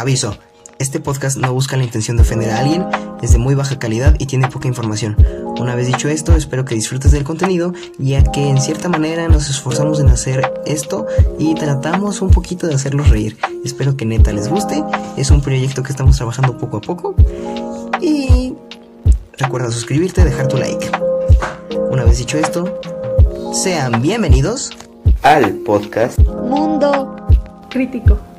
Aviso, este podcast no busca la intención de ofender a alguien, es de muy baja calidad y tiene poca información. Una vez dicho esto, espero que disfrutes del contenido, ya que en cierta manera nos esforzamos en hacer esto y tratamos un poquito de hacerlos reír. Espero que neta les guste, es un proyecto que estamos trabajando poco a poco y recuerda suscribirte, dejar tu like. Una vez dicho esto, sean bienvenidos al podcast Mundo Crítico.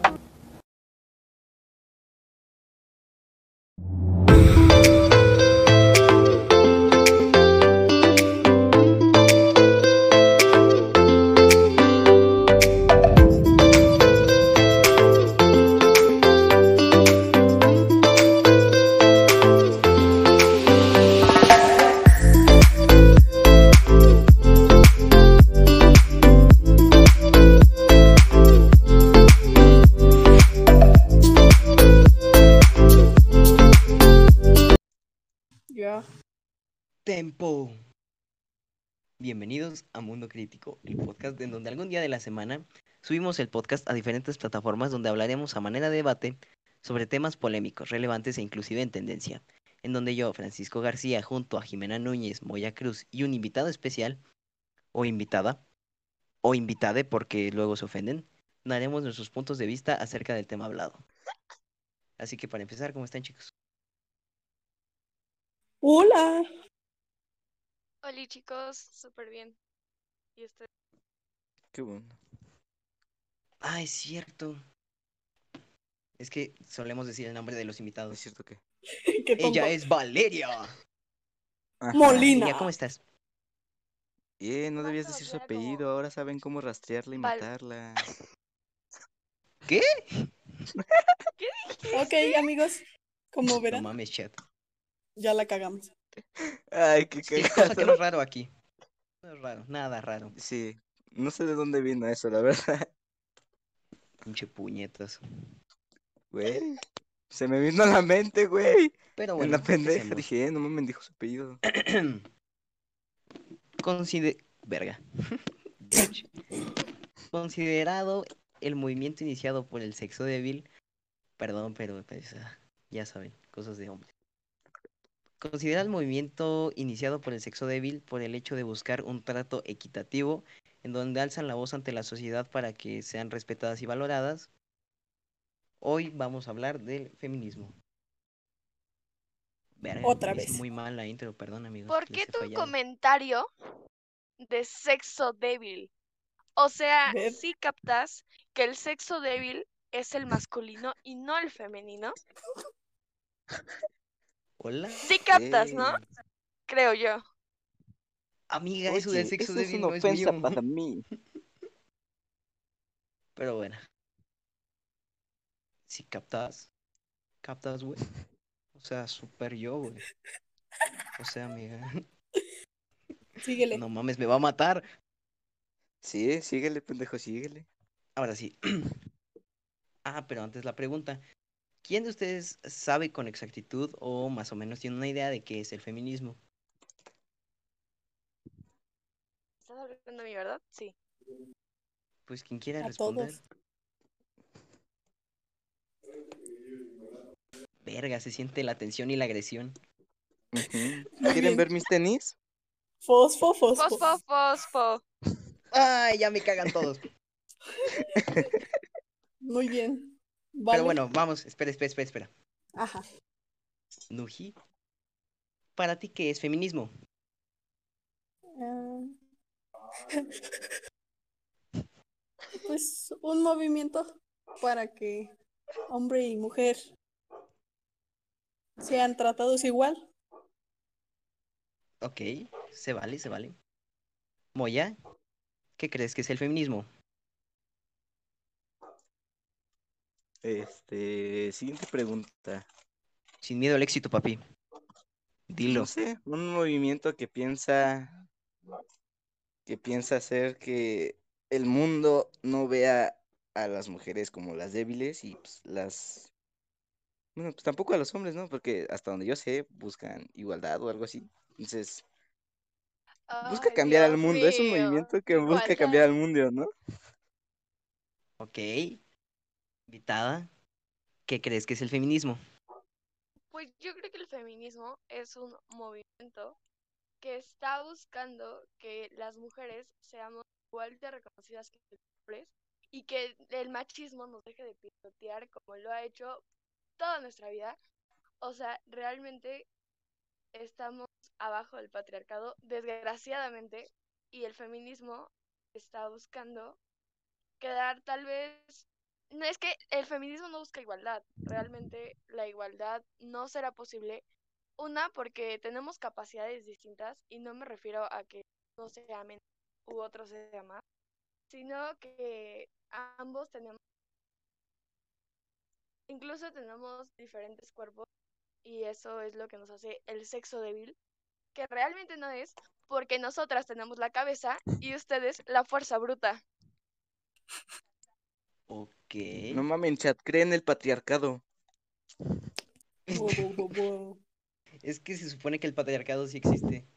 Crítico, el podcast en donde algún día de la semana subimos el podcast a diferentes plataformas donde hablaremos a manera de debate sobre temas polémicos, relevantes e inclusive en tendencia, en donde yo, Francisco García, junto a Jimena Núñez, Moya Cruz y un invitado especial, o invitada, o invitade porque luego se ofenden, daremos nuestros puntos de vista acerca del tema hablado. Así que para empezar, ¿cómo están chicos? Hola. Hola chicos, súper bien. Qué bueno. Ah, es cierto. Es que solemos decir el nombre de los Es invitados. cierto que. Qué. Ella es Valeria. Ajá. Molina. ¿cómo estás? Bien, no debías ¿Cuánto decir su apellido, ahora saben cómo rastrearla y Val- matarla. ¿Qué? Ok, amigos. Como No verán, mames, chat. ya la cagamos. Ay, qué ¿Qué que no cagado. es raro aquí? No es raro, nada raro. Sí, no sé de dónde vino eso, la verdad. Pinche puñetas. Güey, se me vino a la mente, güey. Pero en bueno, la ¿qué pendeja dije, eh, no me dijo su apellido. Consider... Verga. Considerado el movimiento iniciado por el sexo débil, perdón, pero pues, ah, ya saben, cosas de hombre. Considera el movimiento iniciado por el sexo débil por el hecho de buscar un trato equitativo en donde alzan la voz ante la sociedad para que sean respetadas y valoradas. Hoy vamos a hablar del feminismo. Otra vez. muy mal la intro, perdón amigos. ¿Por qué tu fallado. comentario de sexo débil? O sea, sí captas que el sexo débil es el masculino y no el femenino. Hola. Sí captas, ¿no? Ey, Creo yo. Amiga, eso del sexo eso es una no es ofensa mío. para mí. Pero bueno. Si captas. Captas, güey. O sea, super yo, güey. O sea, amiga. Síguele. No mames, me va a matar. Sí, síguele, pendejo, síguele. Ahora sí. Ah, pero antes la pregunta. ¿Quién de ustedes sabe con exactitud o más o menos tiene una idea de qué es el feminismo? ¿Estás hablando de mí, verdad? Sí. Pues quien quiera A responder. todos. Verga, se siente la tensión y la agresión. ¿Quieren ver mis tenis? Fosfo, fosfo. Fosfo, fosfo. Ay, ya me cagan todos. Muy bien. Vale. Pero bueno, vamos. Espera, espera, espera, espera. Ajá. Nuji. ¿Para ti qué es feminismo? Ah. Pues un movimiento para que hombre y mujer sean tratados igual. Ok, se vale, se vale. Moya, ¿qué crees que es el feminismo? Este, siguiente pregunta. Sin miedo al éxito, papi. Dilo. No sé, un movimiento que piensa que piensa hacer que el mundo no vea a las mujeres como las débiles y pues, las bueno, pues tampoco a los hombres, ¿no? Porque hasta donde yo sé buscan igualdad o algo así. Entonces, busca Ay, cambiar al mundo, es un movimiento que busca cambiar al mundo, ¿no? Ok. Invitada. ¿qué crees que es el feminismo? Pues yo creo que el feminismo es un movimiento que está buscando que las mujeres seamos igual de reconocidas que los hombres y que el machismo nos deje de pisotear como lo ha hecho toda nuestra vida. O sea, realmente estamos abajo del patriarcado, desgraciadamente, y el feminismo está buscando quedar tal vez... No es que el feminismo no busca igualdad, realmente la igualdad no será posible. Una, porque tenemos capacidades distintas y no me refiero a que no sea menos u otro sea más, sino que ambos tenemos, incluso tenemos diferentes cuerpos y eso es lo que nos hace el sexo débil, que realmente no es, porque nosotras tenemos la cabeza y ustedes la fuerza bruta. Ok. No mamen, chat, creen el patriarcado. Es que se supone que el patriarcado sí existe.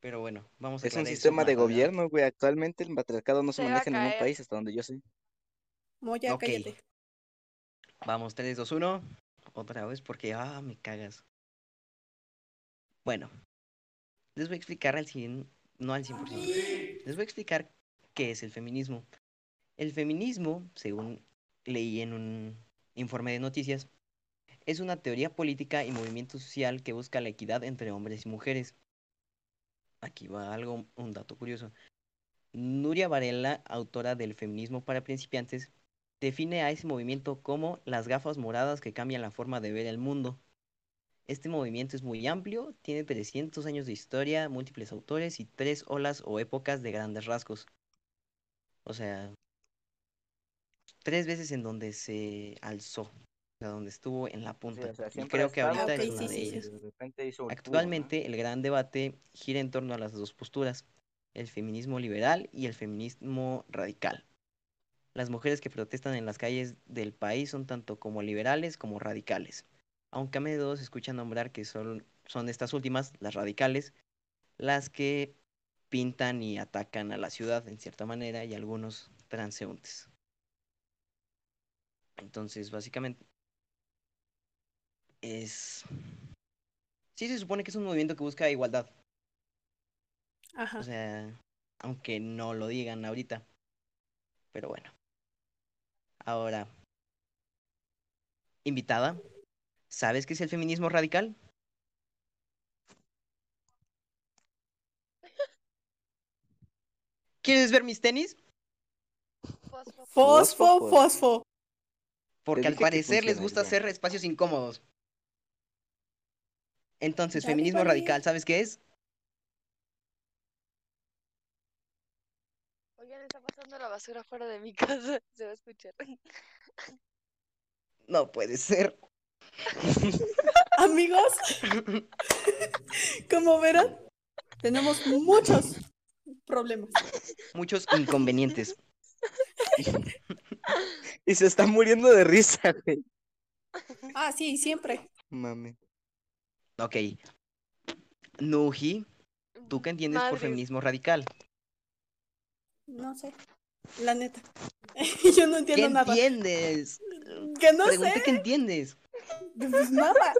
Pero bueno, vamos a Es un sistema de gobierno, güey. Actualmente el patriarcado no se, maneja en ningún país, hasta donde yo sé. Moya, Ok. cállate. Vamos, 3, 2, 1. Otra vez porque, ah, me cagas. Bueno, les voy a explicar al 100, no al 100%. Les voy a explicar qué es el feminismo. El feminismo, según leí en un informe de noticias, es una teoría política y movimiento social que busca la equidad entre hombres y mujeres. Aquí va algo, un dato curioso. Nuria Varela, autora del Feminismo para principiantes, define a ese movimiento como las gafas moradas que cambian la forma de ver el mundo. Este movimiento es muy amplio, tiene 300 años de historia, múltiples autores y tres olas o épocas de grandes rasgos. O sea, tres veces en donde se alzó, o sea, donde estuvo en la Sí, punta. o sea, y creo que ahorita es una sí, de ellas. de repente hizo el boom, ¿no? Actualmente el gran debate gira en torno a las dos posturas, el feminismo liberal y el feminismo radical. Las mujeres que protestan en las calles del país son tanto como liberales como radicales, aunque a menudo se escucha nombrar que son, son estas últimas, las radicales, las que pintan y atacan a la ciudad en cierta manera y algunos transeúntes. Entonces, básicamente, es... Sí se supone que es un movimiento que busca igualdad, Ajá. o sea, aunque no lo digan ahorita. Pero bueno. Ahora, invitada, ¿sabes qué es el feminismo radical? ¿Quieres ver mis tenis? Fosfo. Fosfo, Fosfo, fosfo. Porque al parecer les gusta hacer espacios incómodos. Entonces, feminismo radical, ¿sabes qué es? Oigan, está pasando la basura fuera de mi casa. Se va a escuchar. No puede ser. Amigos, como verán, tenemos muchos problemas. Muchos inconvenientes. Y se está muriendo de risa, güey. Ah, sí, siempre. Mame. Ok. Nuji, ¿tú qué entiendes por feminismo radical? No sé. La neta. Yo no ¿Qué entiendo nada. entiendes? Que no Pregunté sé. qué entiendes. Pues nada.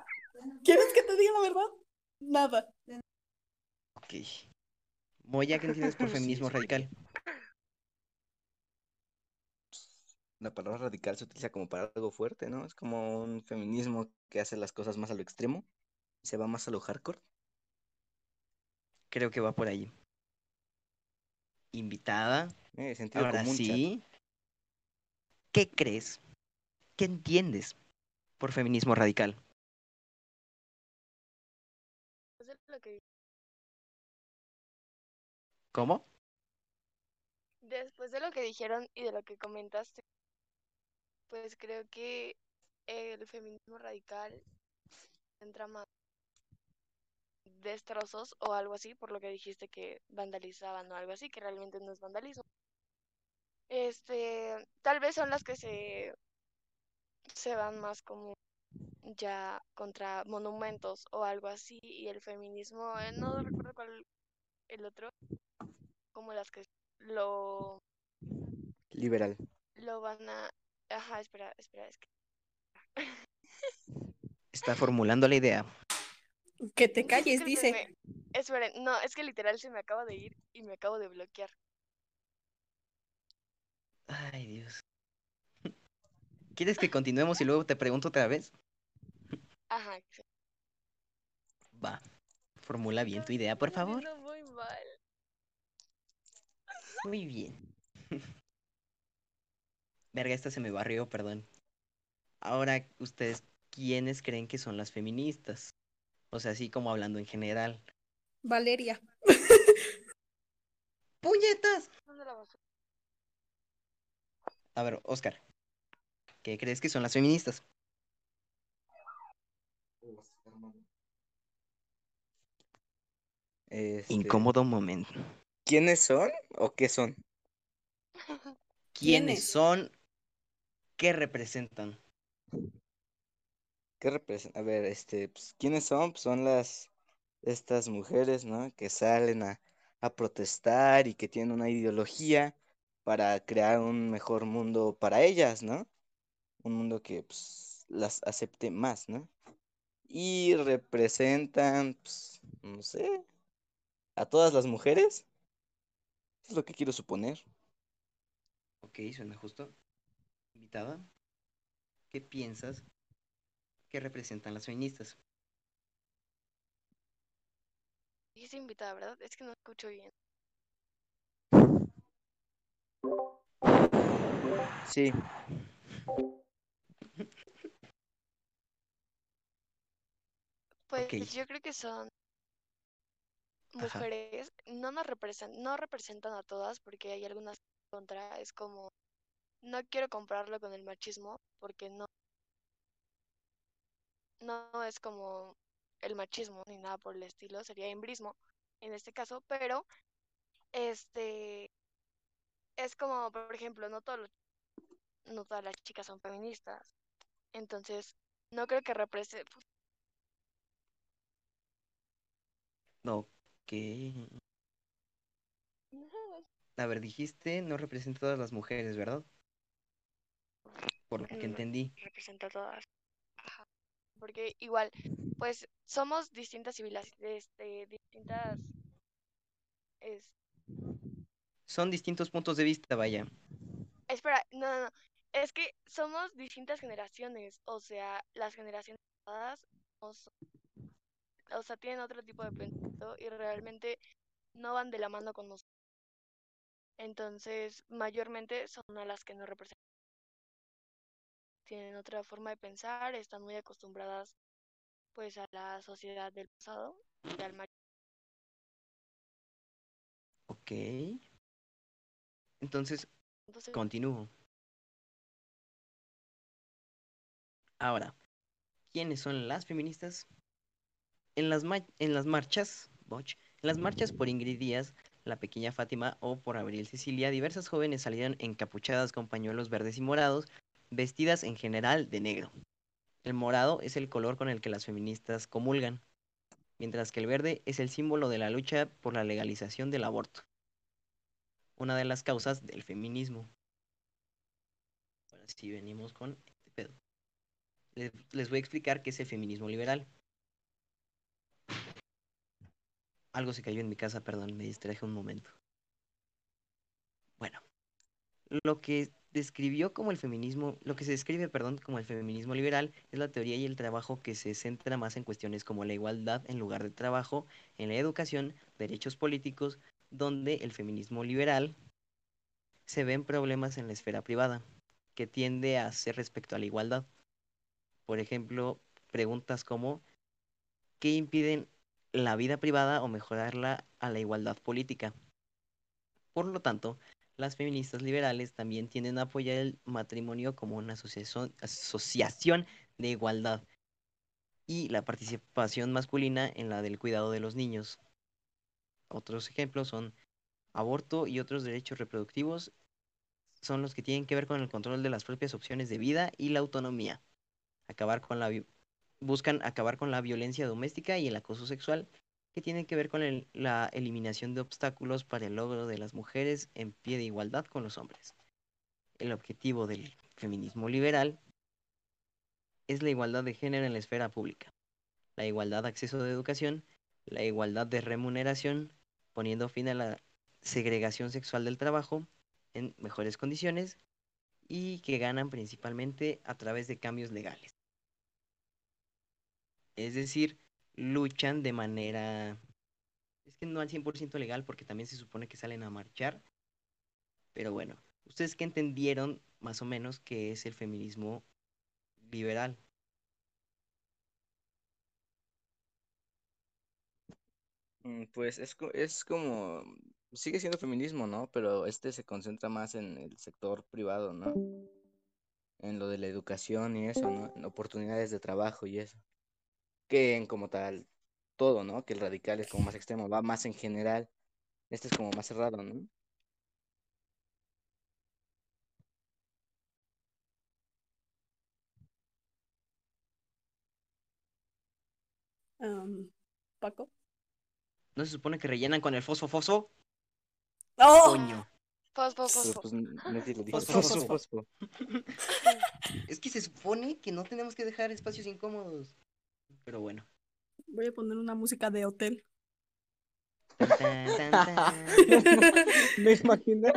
¿Quieres que te diga la verdad? Nada. Ok. Moya, ¿qué entiendes por feminismo sí. radical? La palabra radical se utiliza como para algo fuerte, ¿no? Es como un feminismo que hace las cosas más a lo extremo y se va más a lo hardcore. Creo que va por ahí. Invitada, Eh, sentido ahora común, chat. sí. ¿Qué crees? ¿Qué entiendes por feminismo radical? Que- ¿Cómo? Después de lo que dijeron y de lo que comentaste, pues creo que el feminismo radical entra más destrozos o algo así, por lo que dijiste que vandalizaban o algo así, que realmente no es vandalismo. Este, tal vez son las que se, se van más como ya contra monumentos o algo así, y el feminismo, eh, no recuerdo cuál el otro, como las que lo Liberal. lo van a... Ajá, espera, espera, es que... Está formulando la idea. Que te calles, dice. Discúlpenme. Esperen, no, es que literal se me acaba de ir y me acabo de bloquear. Ay, Dios. ¿Quieres que continuemos y luego te pregunto otra vez? Ajá. sí. Va. Formula bien tu idea, por favor. haciendo muy mal. Muy bien. Verga, esta se me barrió, perdón. Ahora, ustedes, ¿quiénes creen que son las feministas? O sea, así como hablando en general. Valeria. ¡Puñetas! A ver, Oscar. ¿Qué crees que son las feministas? Este, Incómodo momento. ¿Quiénes son o qué son? ¿Quiénes ¿Quiénes? son? ¿Qué representan? ¿Qué representa? A ver, este, pues, ¿quiénes son? Pues son las, estas mujeres, ¿no? Que salen a, a protestar y que tienen una ideología para crear un mejor mundo para ellas, ¿no? Un mundo que, pues, las acepte más, ¿no? Y representan, pues, no sé, a todas las mujeres. Es lo que quiero suponer. Ok, suena justo. Invitada, ¿qué piensas que representan las feministas? Dijiste invitada, ¿verdad? Es que no escucho bien. Sí, Pues yo creo que son Ajá. mujeres, no nos representan, no representan a todas porque hay algunas contra, es como, no quiero compararlo con el machismo porque no, no es como el machismo ni nada por el estilo, sería embrismo en este caso, pero este es como, por ejemplo, no todos los- no todas las chicas son feministas, entonces no creo que represente, Ok. A ver, dijiste no representa a todas las mujeres, ¿verdad? Por lo que No. entendí. representa a todas. Ajá. Porque igual, pues somos distintas civilizaciones, este, distintas, es, Son distintos puntos de vista, vaya. espera, no, no, no, es que somos distintas generaciones, o sea, las generaciones pasadas, no son- o sea, tienen otro tipo de pensamiento y realmente no van de la mano con nosotros. Entonces, mayormente son a las que no representan. Tienen otra forma de pensar, están muy acostumbradas pues a la sociedad del pasado y al machismo. Ok. Entonces, Entonces, continúo. Ahora, ¿quiénes son las feministas? En las, ma- en las marchas, boch, en las marchas por Ingrid Díaz, la pequeña Fátima o por Abril Cecilia, diversas jóvenes salieron encapuchadas con pañuelos verdes y morados, vestidas en general de negro. El morado es el color con el que las feministas comulgan, mientras que el verde es el símbolo de la lucha por la legalización del aborto, una de las causas del feminismo. Ahora sí venimos con este pedo. Les, les voy a explicar qué es el feminismo liberal. Algo se cayó en mi casa, perdón, me distraje un momento. Bueno, lo que describió como el feminismo, lo que se describe, perdón, como el feminismo liberal es la teoría y el trabajo que se centra más en cuestiones como la igualdad en lugar de trabajo, en la educación, derechos políticos, donde el feminismo liberal se ven problemas en la esfera privada, que tiende a hacer respecto a la igualdad. Por ejemplo, preguntas como ¿qué impiden la vida privada o mejorarla a la igualdad política? Por lo tanto, las feministas liberales también tienden a apoyar el matrimonio como una asociación, de igualdad y la participación masculina en la del cuidado de los niños. Otros ejemplos son aborto y otros derechos reproductivos son los que tienen que ver con el control de las propias opciones de vida y la autonomía. Acabar con la buscan acabar con la violencia doméstica y el acoso sexual, que tienen que ver con la eliminación de obstáculos para el logro de las mujeres en pie de igualdad con los hombres. El objetivo del feminismo liberal es la igualdad de género en la esfera pública, la igualdad de acceso de educación, la igualdad de remuneración, poniendo fin a la segregación sexual del trabajo en mejores condiciones y que ganan principalmente a través de cambios legales. Es decir, luchan de manera, es que no al 100% legal porque también se supone que salen a marchar, pero bueno, ¿ustedes qué entendieron más o menos que es el feminismo liberal? Mm, Pues es, es como, sigue siendo feminismo, ¿no? Pero este se concentra más en el sector privado, ¿no? En lo de la educación y eso, ¿no? En oportunidades de trabajo y eso. Que en como tal, todo, ¿no? Que el radical es como más extremo, va más en general. Este es como más cerrado, ¿no? Am, Paco. ¿No se supone que rellenan con el fosfo fosfo? ¡Oh! Coño. Pues fosfo. Es que se supone que no tenemos que dejar espacios incómodos. Pero bueno. Voy a poner una música de hotel. Tan, tan, tan, tan. Me imaginé.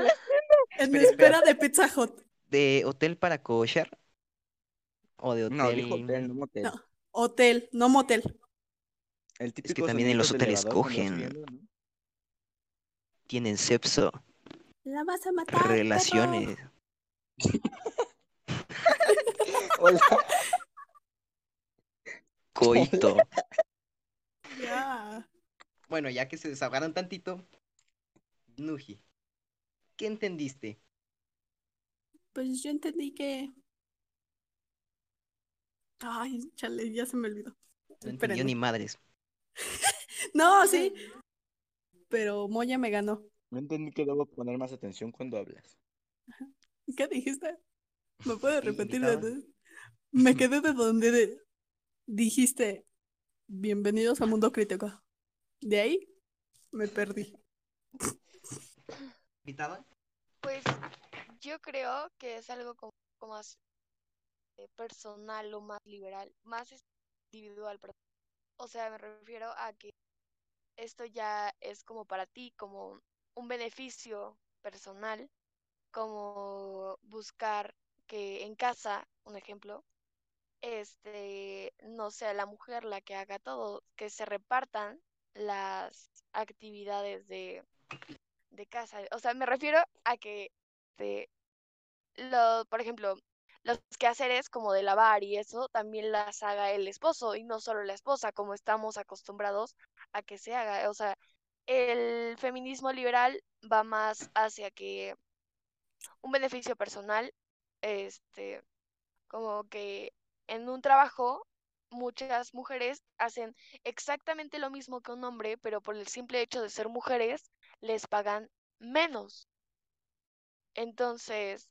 En Espera, espera de Pizza Hut. ¿De hotel para cochar? ¿O de No, dijo hotel? hotel, no motel. No. Hotel, no motel. El típico también en los hoteles cogen. ¿no? Tienen sepso, La vas a matar. relaciones. Hola. Coito. Ya. Bueno, ya que se desahogaron tantito, Nuji, ¿qué entendiste? Pues yo entendí que. Ay, chale, ya se me olvidó. No entendió ni madres. No, sí. Pero Moya me ganó. No entendí que debo poner más atención cuando hablas. ¿Qué dijiste? ¿Me puedes Sí, repetir? gritaba. de- Me quedé de donde de- dijiste bienvenidos a Mundo Crítico. De ahí me perdí. Pues yo creo que es algo como, como más eh, personal o más liberal, más individual, perdón. O sea, me refiero a que esto ya es como para ti, como un beneficio personal, como buscar que en casa, un ejemplo, este, no sea la mujer la que haga todo, que se repartan las actividades de, de casa. O sea, me refiero a que este, lo, por ejemplo, los quehaceres como de lavar y eso también las haga el esposo y no solo la esposa, como estamos acostumbrados a que se haga. O sea, el feminismo liberal va más hacia que un beneficio personal, este, como que en un trabajo muchas mujeres hacen exactamente lo mismo que un hombre, pero por el simple hecho de ser mujeres les pagan menos. Entonces,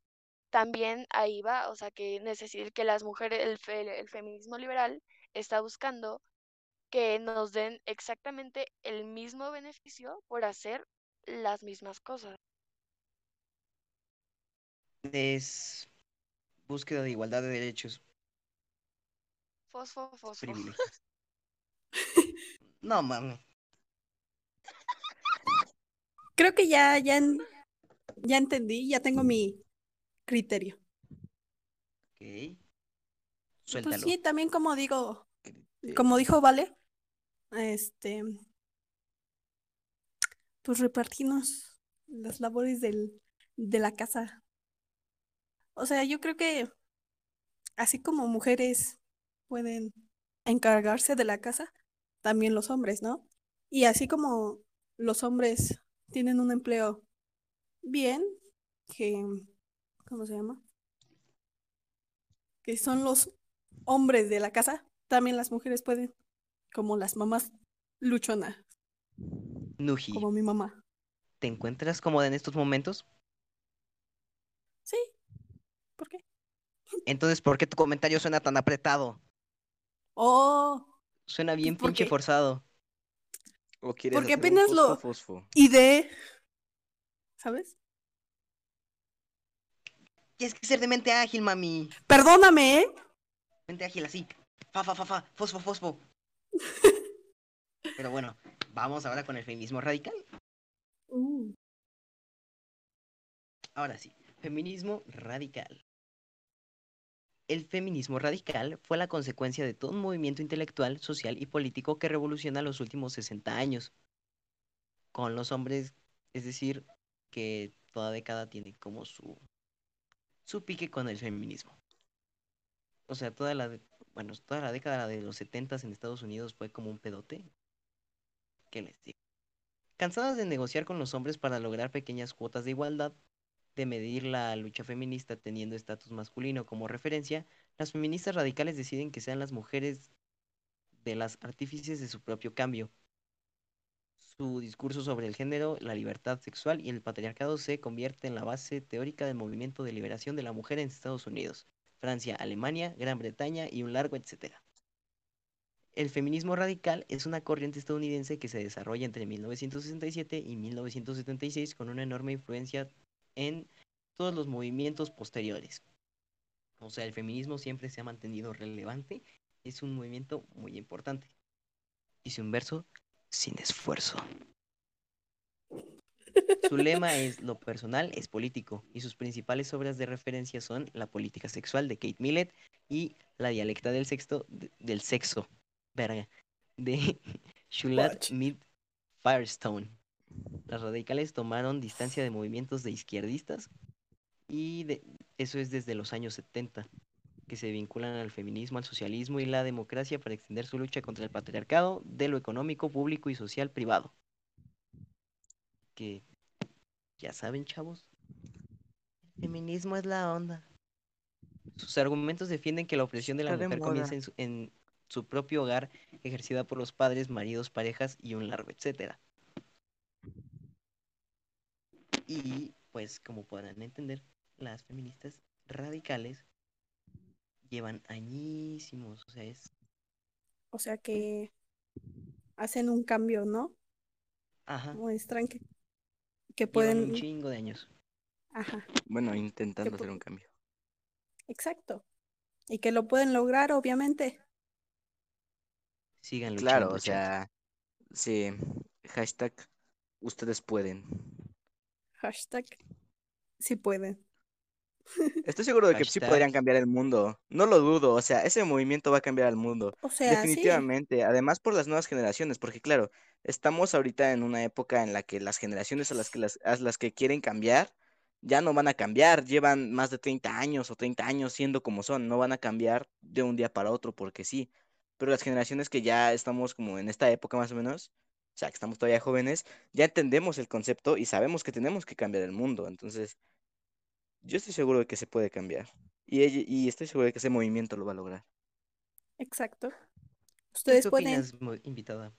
también ahí va, o sea, que necesita que las mujeres, el, fe- el feminismo liberal está buscando que nos den exactamente el mismo beneficio por hacer las mismas cosas. Es búsqueda de igualdad de derechos, Fosfo, fosfo. privilegios. No mames. Creo que ya, ya, ya entendí, ya tengo mi criterio. Ok. Pues sí, también como digo, como dijo Vale, este, pues repartirnos las labores del, de la casa. O sea, yo creo que así como mujeres pueden encargarse de la casa, también los hombres, ¿no? Y así como los hombres tienen un empleo bien, que, ¿cómo se llama? Que son los hombres de la casa, también las mujeres pueden, como las mamás luchonas, Nuji, como mi mamá. ¿te encuentras cómoda en estos momentos? Sí, ¿por qué? Entonces, ¿por qué tu comentario suena tan apretado? Oh, Suena bien ¿por pinche qué? forzado. ¿O quieres Porque apenas lo- fosfo, fosfo? y de, ¿sabes? Tienes que ser de mente ágil, mami. Perdóname, ¿eh? Mente ágil así. Fa, fa, fa, fa. Fosfo, fosfo. Pero bueno, vamos ahora con el feminismo radical. Uh, Ahora sí, feminismo radical. El feminismo radical fue la consecuencia de todo un movimiento intelectual, social y político que revoluciona los últimos 60 años. Con los hombres, es decir, que toda década tiene como su, su pique con el feminismo. O sea, toda la, de- bueno, toda la década de los 70 en Estados Unidos fue como un pedote. ¿Qué les digo? Cansadas de negociar con los hombres para lograr pequeñas cuotas de igualdad, de medir la lucha feminista teniendo estatus masculino como referencia, las feministas radicales deciden que sean las mujeres de las artífices de su propio cambio. Su discurso sobre el género, la libertad sexual y el patriarcado se convierte en la base teórica del movimiento de liberación de la mujer en Estados Unidos, Francia, Alemania, Gran Bretaña y un largo etcétera. El feminismo radical es una corriente estadounidense que se desarrolla entre 1967 y 1976 con una enorme influencia en todos los movimientos posteriores. O sea, el feminismo siempre se ha mantenido relevante, es un movimiento muy importante. Dice un verso, sin esfuerzo. Su lema es lo personal es político y sus principales obras de referencia son La política sexual de Kate Millett y La dialecta del sexto de- del sexo, verga, de Shulat. Mid Firestone. Las radicales tomaron distancia de movimientos de izquierdistas y de, eso es desde los años 70, que se vinculan al feminismo, al socialismo y la democracia para extender su lucha contra el patriarcado de lo económico, público y social privado. Que ya saben, chavos, el feminismo es la onda. Sus argumentos defienden que la opresión de la Está de mujer comienza en su, en su propio hogar, ejercida por los padres, maridos, parejas y un largo etcétera. Y pues como podrán entender, las feministas radicales llevan añísimos, o sea, es, o sea que hacen un cambio, ¿no? ajá, Muestran que, que llevan pueden, un chingo de años. ajá, Bueno, intentando Que hacer un cambio. exacto. Y que lo pueden lograr, obviamente. Sigan luchando, Claro, o sea, sí. Hashtag, ustedes pueden. Hashtag, si pueden. Estoy seguro de que sí podrían cambiar el mundo. No lo dudo, o sea, ese movimiento va a cambiar el mundo. O sea, sí, Definitivamente, además por las nuevas generaciones, porque claro, estamos ahorita en una época en la que las generaciones a las que las, a las que quieren cambiar ya no van a cambiar, llevan más de 30 años o 30 años siendo como son, no van a cambiar de un día para otro porque sí. Pero las generaciones que ya estamos como en esta época más o menos, o sea, que estamos todavía jóvenes, ya entendemos el concepto y sabemos que tenemos que cambiar el mundo, entonces yo estoy seguro de que se puede cambiar. Y, y estoy seguro de que ese movimiento lo va a lograr. exacto. ¿Tú Ustedes qué pueden. opinas, mo- invitada,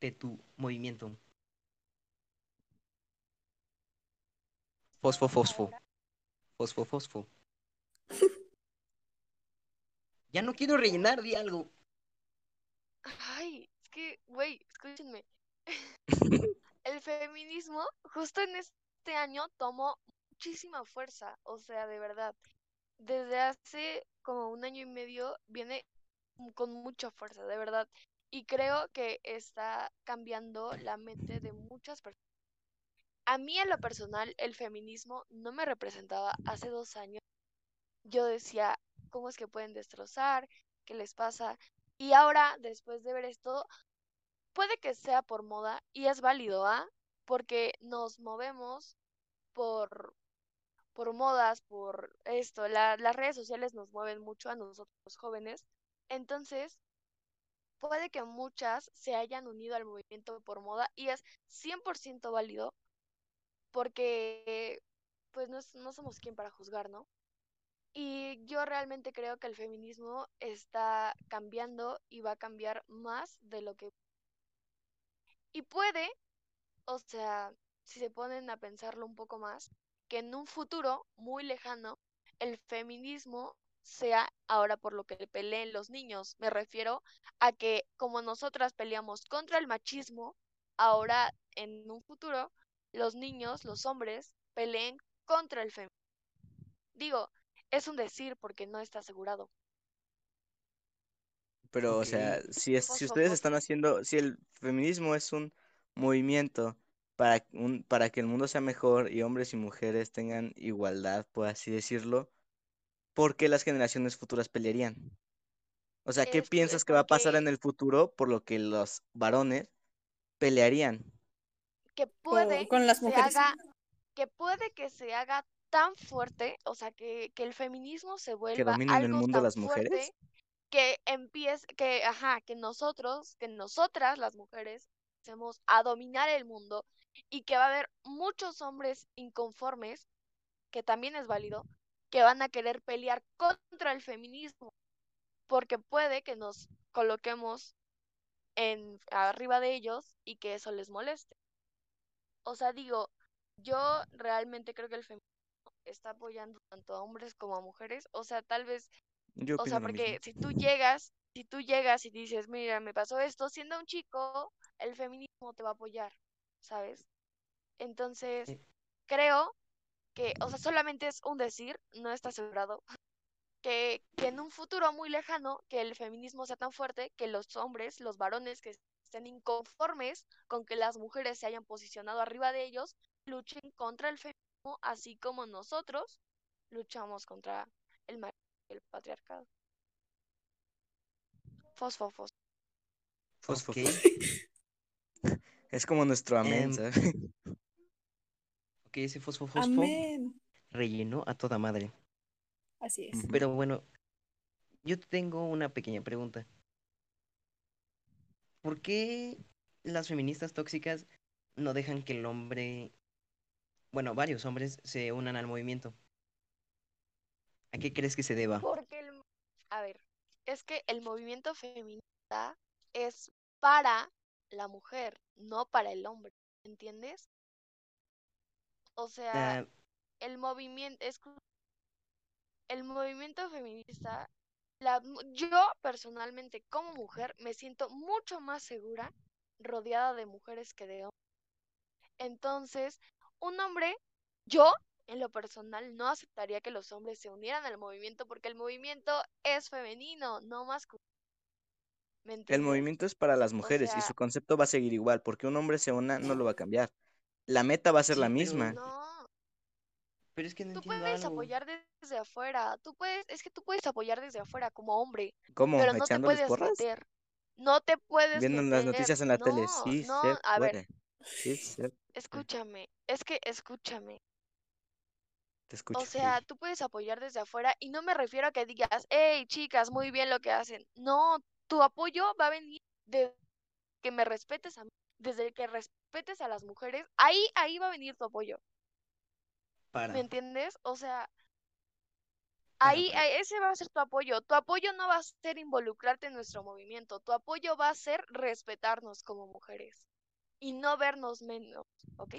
de tu movimiento? Fosfo, fosfo. Fosfo, fosfo. Ya no quiero rellenar, di algo. Ay, que, güey, escúchenme. El feminismo justo en este año tomó muchísima fuerza, o sea, de verdad. Desde hace como un año y medio viene con mucha fuerza, de verdad. Y creo que está cambiando la mente de muchas personas. A mí en lo personal, el feminismo no me representaba hace dos años. Yo decía, ¿cómo es que pueden destrozar? ¿Qué les pasa? Y ahora, después de ver esto, puede que sea por moda y es válido, ¿ah? Porque nos movemos por, por modas, por esto. La- las redes sociales nos mueven mucho a nosotros jóvenes. Entonces, puede que muchas se hayan unido al movimiento por moda y es 100% válido porque pues no, no somos quien para juzgar, ¿no? Y yo realmente creo que el feminismo está cambiando y va a cambiar más de lo que... Y puede, o sea, si se ponen a pensarlo un poco más, que en un futuro muy lejano el feminismo sea ahora por lo que peleen los niños. Me refiero a que como nosotras peleamos contra el machismo, ahora en un futuro los niños, los hombres, peleen contra el feminismo. Digo, es un decir porque no está asegurado. Pero, o sea, si, es, si ustedes están haciendo, si el feminismo es un movimiento para, un, para que el mundo sea mejor y hombres y mujeres tengan igualdad, por así decirlo, ¿por qué las generaciones futuras pelearían? O sea, ¿qué Es, piensas es que va a pasar en el futuro por lo que los varones pelearían? que puede con las se mujeres. haga, que puede que se haga tan fuerte, o sea, que, que el feminismo se ¿Que vuelva dominen el algo mundo tan las mujeres? fuerte que empiece, que, ajá, que nosotros, que nosotras, las mujeres, empecemos a dominar el mundo y que va a haber muchos hombres inconformes, que también es válido, que van a querer pelear contra el feminismo, porque puede que nos coloquemos en arriba de ellos y que eso les moleste. O sea, digo, yo realmente creo que el feminismo está apoyando tanto a hombres como a mujeres. O sea, tal vez, Yo o sea, porque si tú llegas, si tú llegas y dices, mira, me pasó esto, siendo un chico, el feminismo te va a apoyar, ¿sabes? Entonces, creo que, o sea, solamente es un decir, no está asegurado, que, que en un futuro muy lejano, que el feminismo sea tan fuerte que los hombres, los varones que estén inconformes con que las mujeres se hayan posicionado arriba de ellos, luchen contra el feminismo, así como nosotros luchamos contra el machismo el patriarcado. Fosfo, fosfo. Es como nuestro amén, Em, ¿sabes? Ok, ese fosfo fosfo Amén. rellenó a toda madre. Así es. Pero bueno, yo tengo una pequeña pregunta. ¿Por qué las feministas tóxicas no dejan que el hombre, bueno, varios hombres se unan al movimiento? ¿A qué crees que se deba? Porque el, a ver, es que el movimiento feminista es para la mujer, no para el hombre, ¿entiendes? O sea, Ah, el movimiento, es el movimiento feminista, la, yo personalmente como mujer me siento mucho más segura rodeada de mujeres que de hombres. Entonces, un hombre, yo en lo personal no aceptaría que los hombres se unieran al movimiento porque el movimiento es femenino, no masculino. ¿Me El movimiento es para las O mujeres y su concepto va a seguir igual, porque un hombre se una no lo va a cambiar. La meta va a ser la sí, pero, misma. no, pero es que no tú entiendo puedes algo. apoyar desde afuera, tú puedes, es que tú puedes apoyar desde afuera como hombre, ¿Cómo? pero no te ¿Echándoles puedes porras? meter, no te puedes Viendo las meter, noticias en la tele. no, Sí no, se a ver, puede. Sí se puede. escúchame, es que escúchame. Te O sea, tú puedes apoyar desde afuera y no me refiero a que digas, hey, chicas, muy bien lo que hacen. No, tu apoyo va a venir de que me respetes a mí, desde que respetes a las mujeres, ahí, ahí va a venir tu apoyo. ¿Me entiendes? O sea, ahí, ese va a ser tu apoyo. Tu apoyo no va a ser involucrarte en nuestro movimiento. Tu apoyo va a ser respetarnos como mujeres y no vernos menos, ¿ok?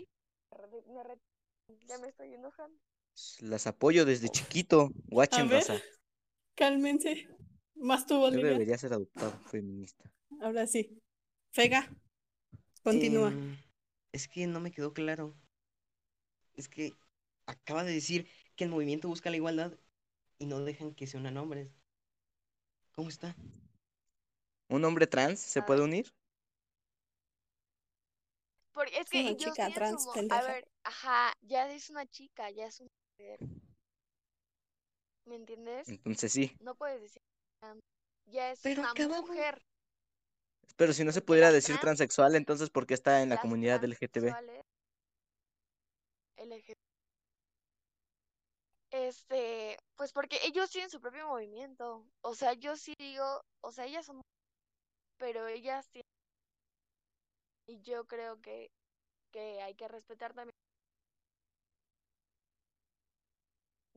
Ya me estoy enojando. Las apoyo desde chiquito. Guachen, raza. cálmense. Más tú, Yo debería ser adoptado feminista. Ahora sí. Fega, continúa. Em, es que no me quedó claro. Es que acaba de decir que el movimiento busca la igualdad y no dejan que se unan hombres. ¿Cómo está? ¿Un hombre trans se puede ver. unir? Porque es que una yo chica trans, A ver, ajá, ya es una chica, ya es una ¿Me entiendes? Entonces sí. No puedes decir trans, ya es Pero una mujer. Pero si no se pudiera decir trans, transexual, entonces ¿por qué está en la las comunidad LGTB? transexuales, LG, este, pues porque ellos tienen su propio movimiento. O sea, yo sí digo, o sea, ellas son, pero ellas tienen, y yo creo que, que hay que respetar también.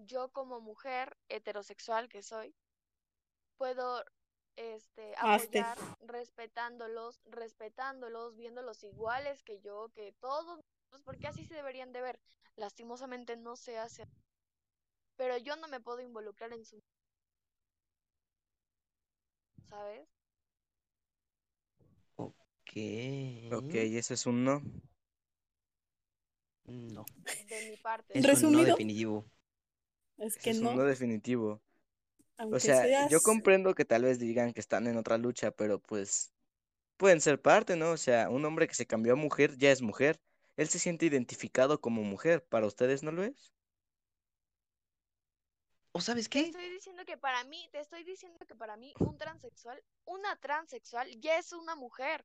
Yo como mujer heterosexual que soy, puedo este apoyar respetándolos, respetándolos, viéndolos iguales que yo, que todos, pues porque así se deberían de ver. Lastimosamente no se hace, pero yo no me puedo involucrar en su, ¿sabes? Ok. Ok, ese es un no. No. De mi parte. Es un no Resumido. definitivo. Es que es no, no definitivo. O sea, yo comprendo que tal vez digan que están en otra lucha, pero pues pueden ser parte, ¿no? O sea, un hombre que se cambió a mujer ya es mujer. Él se siente identificado como mujer. ¿Para ustedes no lo es? ¿O sabes Te qué? estoy diciendo que para mí, te estoy diciendo que para mí un transexual, una transexual ya es una mujer.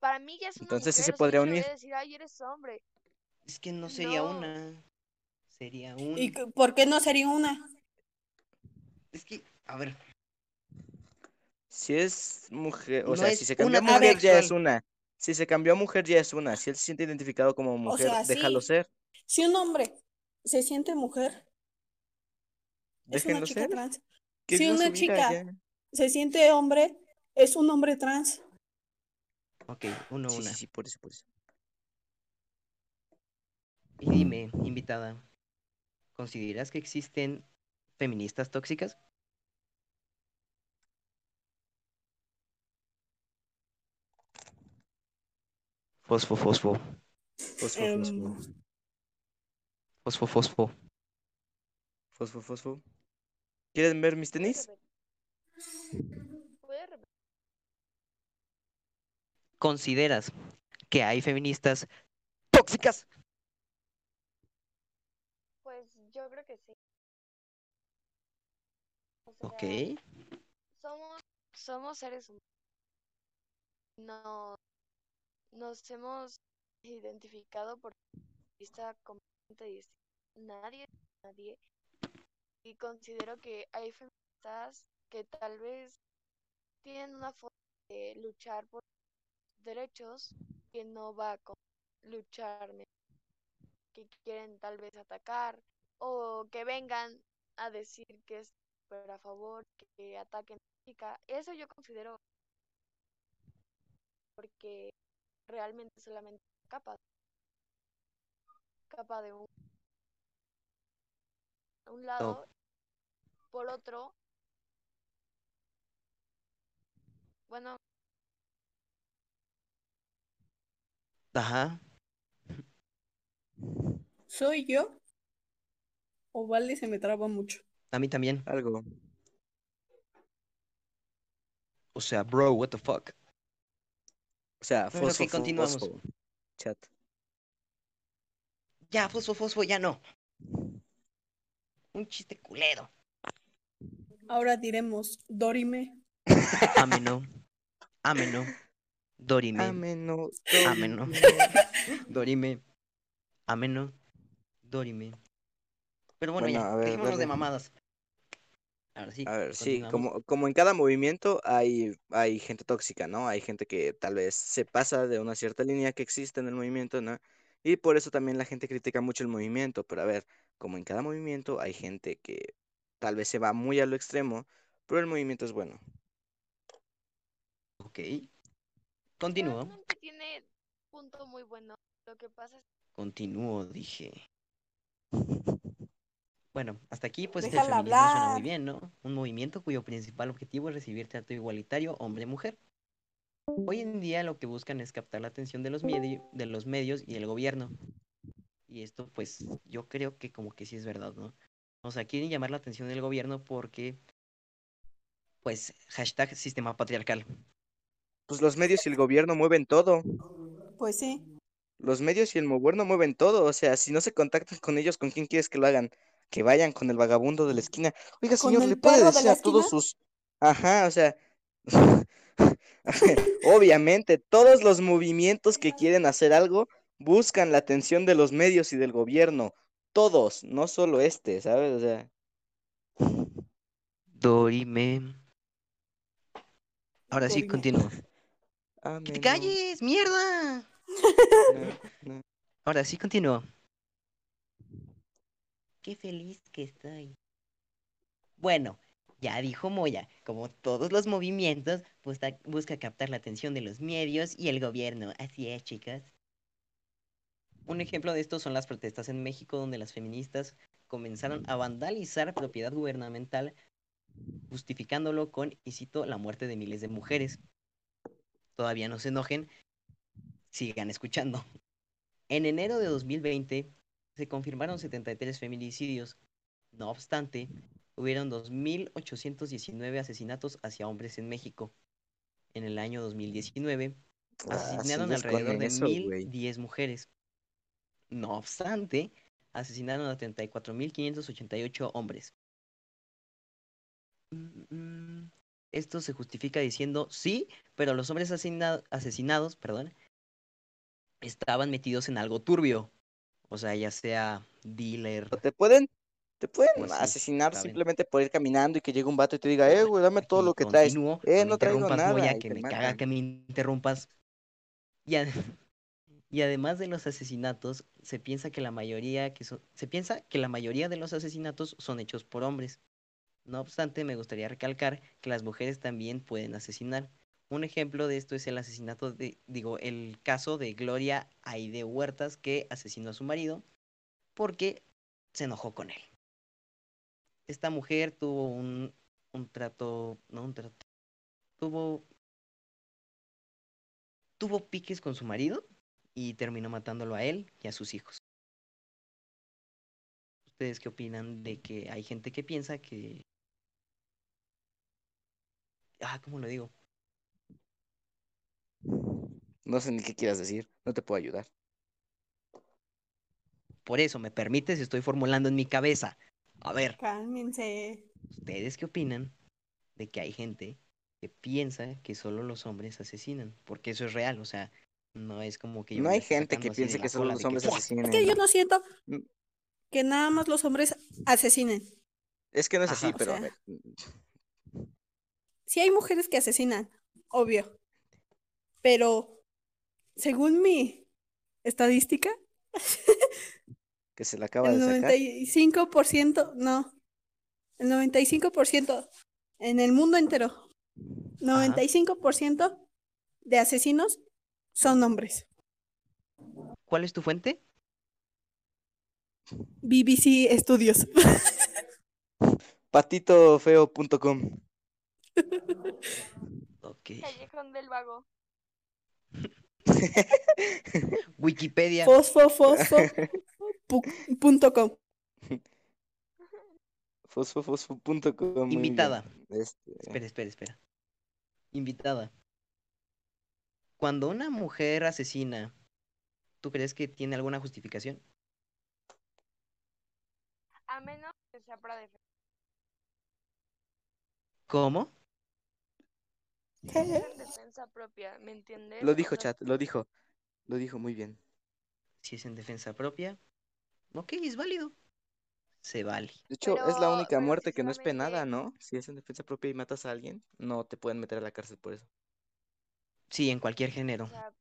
Para mí ya es una Entonces sí mujer. se o sea, yo podría unir. decir, ay, eres hombre. Es que no sería No. una. Sería ¿y un. c- por qué no sería una? Es que, a ver, Si es mujer, o No sea, es si se cambió a una mujer ya es una. Si se cambió a mujer ya es una. Si él se siente identificado como O mujer, sea, déjalo sí, ser. si un hombre se siente mujer, es una chica ser. trans. Si una chica ya. se siente hombre, es un hombre trans. ok, uno, Sí, una. sí, sí, por eso, por eso. Y dime, invitada, ¿consideras que existen feministas tóxicas? Fosfo, fosfo, Fosfo, Em, fosfo. fosfo, fosfo. Fosfo, fosfo. ¿Quieren ver mis ¿Puedes tenis? ¿Consideras que hay feministas tóxicas? Pues yo creo que sí. O Ok, sea, somos, somos seres humanos. No, nos hemos identificado por vista completamente distinta. Nadie, nadie. Y considero que hay feministas que tal vez tienen una forma de luchar por derechos que no va con lucharme, que quieren tal vez atacar o que vengan a decir que es súper a favor, que ataquen a la chica. Eso yo considero porque realmente solamente capa, capa de un, un lado, por otro, bueno, ajá. ¿Soy yo? ¿O Vale se me traba mucho? A mí también. Algo. O sea, bro, what the fuck. O sea, Bueno, fosfo, continuamos. fosfo. Chat. Ya, fosfo, fosfo, ya no. Un chiste culero. Ahora diremos, Dorime. Ameno. Ameno. Dorime. Ameno. Ameno. dorime. Dorime. Ameno. Dorime. Pero bueno, Bueno, ya, a ver, dejémonos de mamadas. Ahora sí, A ver, sí, como, como en cada movimiento hay, hay gente tóxica, ¿no? Hay gente que tal vez se pasa de una cierta línea que existe en el movimiento, ¿no? Y por eso también la gente critica mucho el movimiento, pero a ver, como en cada movimiento hay gente que tal vez se va muy a lo extremo, pero el movimiento es bueno. Ok. Continúo. tiene punto muy bueno. Lo que pasa es Continúo, dije. Bueno, hasta aquí pues el Déjala feminismo suena muy bien, ¿no? Un movimiento cuyo principal objetivo es recibir trato igualitario hombre-mujer. Hoy en día lo que buscan es captar la atención de los, medi- de los medios y el gobierno. Y esto pues yo creo que como que sí es verdad, ¿no? O sea, quieren llamar la atención del gobierno porque pues hashtag sistema patriarcal. Pues los medios y el gobierno mueven todo. Pues sí. Los medios y el gobierno mueven todo. O sea, si no se contactan con ellos, ¿con quién quieres que lo hagan? Que vayan con el vagabundo de la esquina. Oiga, ¿Con señor, ¿le puede de decir a todos sus... Ajá, o sea... Obviamente, todos los movimientos que quieren hacer algo buscan la atención de los medios y del gobierno. Todos, no solo este, ¿sabes? O sea, Dorime. Ahora sí, continúo. ¡Que te calles, mierda! no, no. Ahora sí continúo. Qué feliz que estoy. Bueno, ya dijo Moya, como todos los movimientos, busca, busca captar la atención de los medios y el gobierno. Así es, chicas. Un ejemplo de esto son las protestas en México, donde las feministas comenzaron a vandalizar propiedad gubernamental, justificándolo con, y cito, la muerte de miles de mujeres. Todavía no se enojen, sigan escuchando. En enero de 2020 se confirmaron 73 feminicidios, No obstante, hubieron 2.819 asesinatos hacia hombres en México. En el año 2019, Ah, asesinaron alrededor de eso, güey. 1.010 mujeres. No obstante, asesinaron a 34.588 hombres. Mm, mm, Esto se justifica diciendo sí, pero los hombres asesina- asesinados, perdón, estaban metidos en algo turbio. O sea, ya sea dealer. Te pueden, te pueden así, asesinar simplemente por ir caminando y que llegue un vato y te diga, eh, güey, dame todo lo que traes. continúo, Eh, no traigo nada. Moya, que me caga que me interrumpas. Y, ade- y además de los asesinatos, se piensa que la mayoría que son, se piensa que la mayoría de los asesinatos son hechos por hombres. No obstante, me gustaría recalcar que las mujeres también pueden asesinar. Un ejemplo de esto es el asesinato de, digo, el caso de Gloria Aide Huertas, que asesinó a su marido porque se enojó con él. Esta mujer tuvo un, un trato, no un trato, tuvo, tuvo piques con su marido y terminó matándolo a él y a sus hijos. ¿Ustedes qué opinan de que hay gente que piensa que... Ah, ¿cómo lo digo? No sé ni qué quieras decir. No te puedo ayudar. Por eso, ¿me permites? Estoy formulando en mi cabeza. A ver, Cálmense. ¿ustedes qué opinan de que hay gente que piensa que solo los hombres asesinan? Porque eso es real, o sea, no es como que yo No hay gente que piense que solo los que, hombres asesinen. Es que yo no siento Mm. que nada más los hombres asesinen. Es que no es así, pero a O sea, ver. Sí hay mujeres que asesinan, obvio. Pero según mi estadística, Que se la acaba el de sacar. 95%, no, el 95% en el mundo entero, 95% de asesinos son hombres. ¿Cuál es tu fuente? BBC Estudios. Patitofeo.com. Ok. Callejón del Vago. Wikipedia. Fosfo, fosfo, pu- punto com. Fosfofosfo.com. bien. Invitada. Este, Espera, espera, espera. Invitada. Cuando una mujer asesina, ¿tú crees que tiene alguna justificación? A menos que sea para defender. ¿Cómo? Es en defensa propia, ¿me entiendes? Lo dijo, chat, lo dijo. Lo dijo muy bien. Si es en defensa propia, ok, es válido. Se vale. De hecho, es la única muerte que no es penada, ¿no? Si es en defensa propia y matas a alguien, no te pueden meter a la cárcel por eso. Sí, en cualquier género. O sea,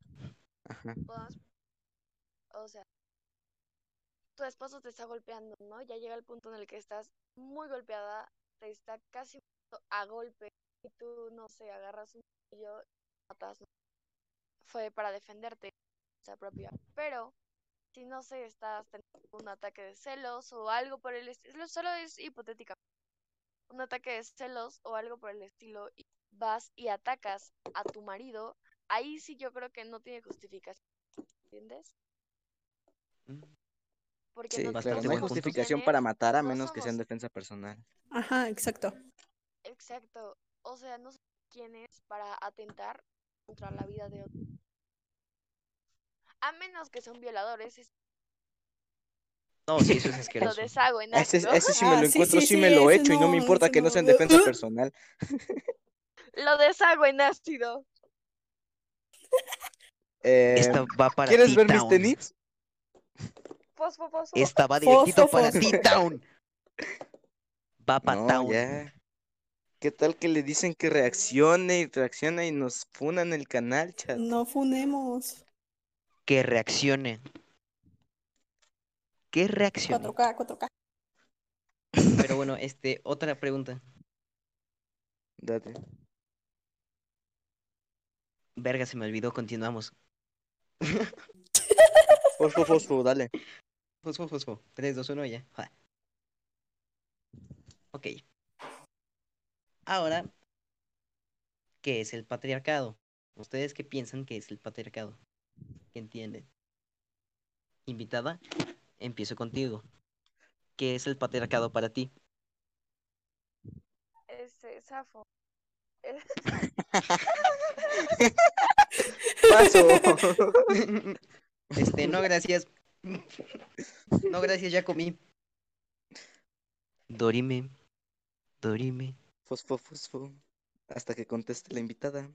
Ajá. o sea, tu esposo te está golpeando, ¿no? Ya llega el punto en el que estás muy golpeada, te está casi a golpe y tú, no sé, agarras un cuchillo y matas. ¿no? Fue para defenderte, propia. Pero si no sé, estás teniendo un ataque de celos o algo por el estilo, solo es hipotética. Un ataque de celos o algo por el estilo y vas y atacas a tu marido, ahí sí yo creo que no tiene justificación, ¿entiendes? Mm. Porque Sí, no, punto. justificación para matar a no menos que sea en defensa personal. Ajá, exacto. Exacto. O sea, no sé quién es para atentar contra la vida de otro. A menos que son violadores, es- No, sí, eso es lo asqueroso. deshago en Ese, ácido. ese sí me Ah, lo sí, encuentro, sí, sí, sí, me lo he ese hecho y no me no, importa que no sea en no. defensa personal. Lo deshago en ácido. Eh, Esta va para ¿Quieres ver mis tenis? Fosfo, fosfo. Esta va Fosfo, directito para. T-Town. Va para No, Town. ya. ¿Qué tal que le dicen que reaccione y reacciona y nos funan el canal, chat? No funemos. Que reaccione. Que reaccione. 4K, 4K. Pero bueno, este, otra pregunta. Date. Verga, se me olvidó, continuamos. Fosfo, fosfo, dale. Fosfo, fosfo. 3, 2, 1, ya. Ok. Ahora, ¿qué es el patriarcado? ¿Ustedes qué piensan que es el patriarcado? ¿Qué entienden? Invitada, empiezo contigo. ¿Qué es el patriarcado para ti? Este, Safo. Paso. Este, no, gracias. No, gracias, ya comí. Dorime. Dorime. Fosfo, fosfo. Hasta que conteste la invitada.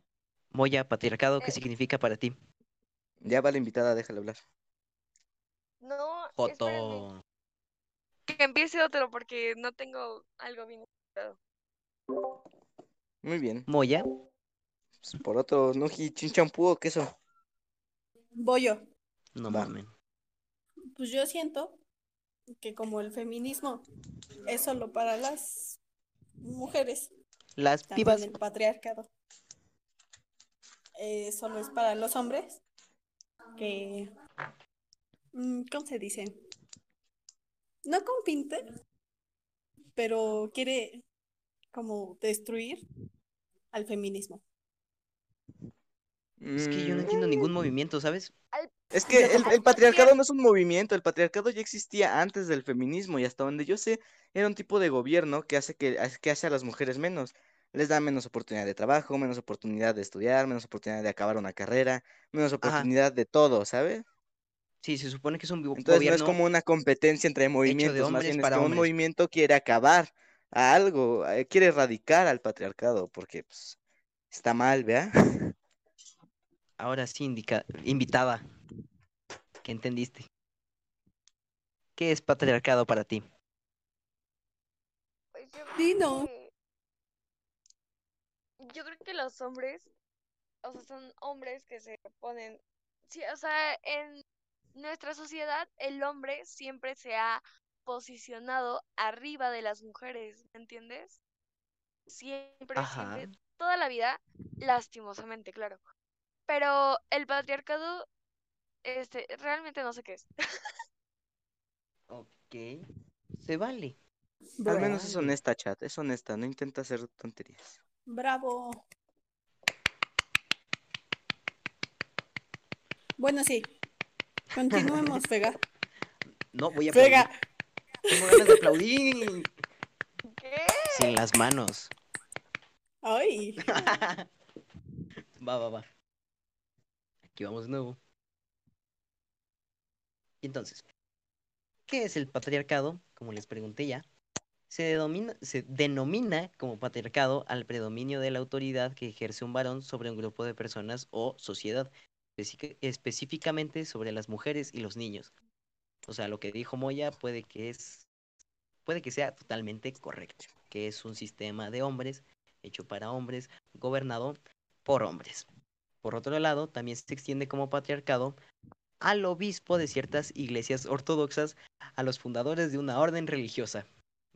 Moya, patriarcado, ¿qué Eh. significa para ti? Ya va la invitada, déjala hablar. No, espérenme. Joto. Que empiece otro porque no tengo algo bien. Muy bien. Moya, Pues, por otro, Nuji, chinchampú o queso. Voy yo. no Va. mamen. Pues yo siento que como el feminismo es solo para las mujeres, Las también pibas. el patriarcado eh, solo es para los hombres que, mm, ¿cómo se dice? No compite, pero quiere como destruir al feminismo. Es que yo no entiendo ningún movimiento, ¿sabes? Es que el, patriarcado patriar- no es un movimiento, el patriarcado ya existía antes del feminismo y hasta donde yo sé era un tipo de gobierno que hace que, hace- que hace a las mujeres menos. Les da menos oportunidad de trabajo, menos oportunidad de estudiar, menos oportunidad de acabar una carrera, menos oportunidad de todo, ¿sabes? Sí, se supone que es un Entonces no gobierno. es como una competencia entre movimientos, más bien es que un movimiento quiere acabar a algo, eh, quiere erradicar al patriarcado, porque pues, está mal, ¿vea? Ahora sí, indica... invitada. ¿Qué entendiste? ¿Qué es patriarcado para ti? Pues yo Sí, no. que- Yo creo que los hombres, o sea, son hombres que se ponen, sí, o sea, en nuestra sociedad el hombre siempre se ha posicionado arriba de las mujeres, ¿me entiendes? Siempre, Ajá. siempre, toda la vida, lastimosamente, claro. Pero el patriarcado, este, realmente no sé qué es. Ok. Se vale. Al menos es honesta, chat, es honesta, no intenta hacer tonterías. Bravo. Bueno, sí. Continuemos, Vega. No, voy a. Vega. Tengo ganas de aplaudir. ¿Qué? Sin las manos. Ay. Va, va, va. Aquí vamos de nuevo. Y entonces, ¿qué es el patriarcado? Como les pregunté ya, se, denomina, se denomina como patriarcado al predominio de la autoridad que ejerce un varón sobre un grupo de personas o sociedad, específicamente sobre las mujeres y los niños. O sea, lo que dijo Moya puede que es puede que sea totalmente correcto, que es un sistema de hombres hecho para hombres, gobernado por hombres. Por otro lado, también se extiende como patriarcado al obispo de ciertas iglesias ortodoxas, a los fundadores de una orden religiosa.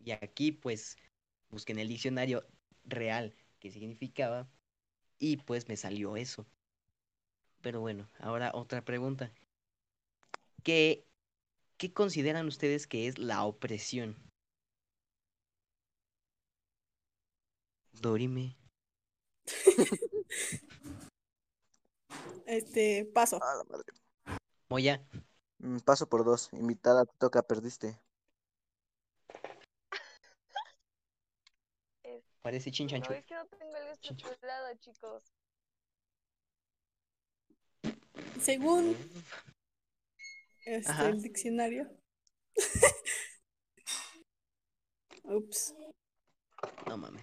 Y aquí, pues, busqué en el diccionario real qué significaba y pues me salió eso. Pero bueno, ahora otra pregunta. ¿Qué, qué consideran ustedes que es la opresión? Dorime. Este, paso. A la madre. Moya. Mm, Paso por dos, invitada, te toca, perdiste. Es- Parece No, chinchancho. es que no tengo el estructurado, chicos. Según este, Ajá. el diccionario. Ups. No mames.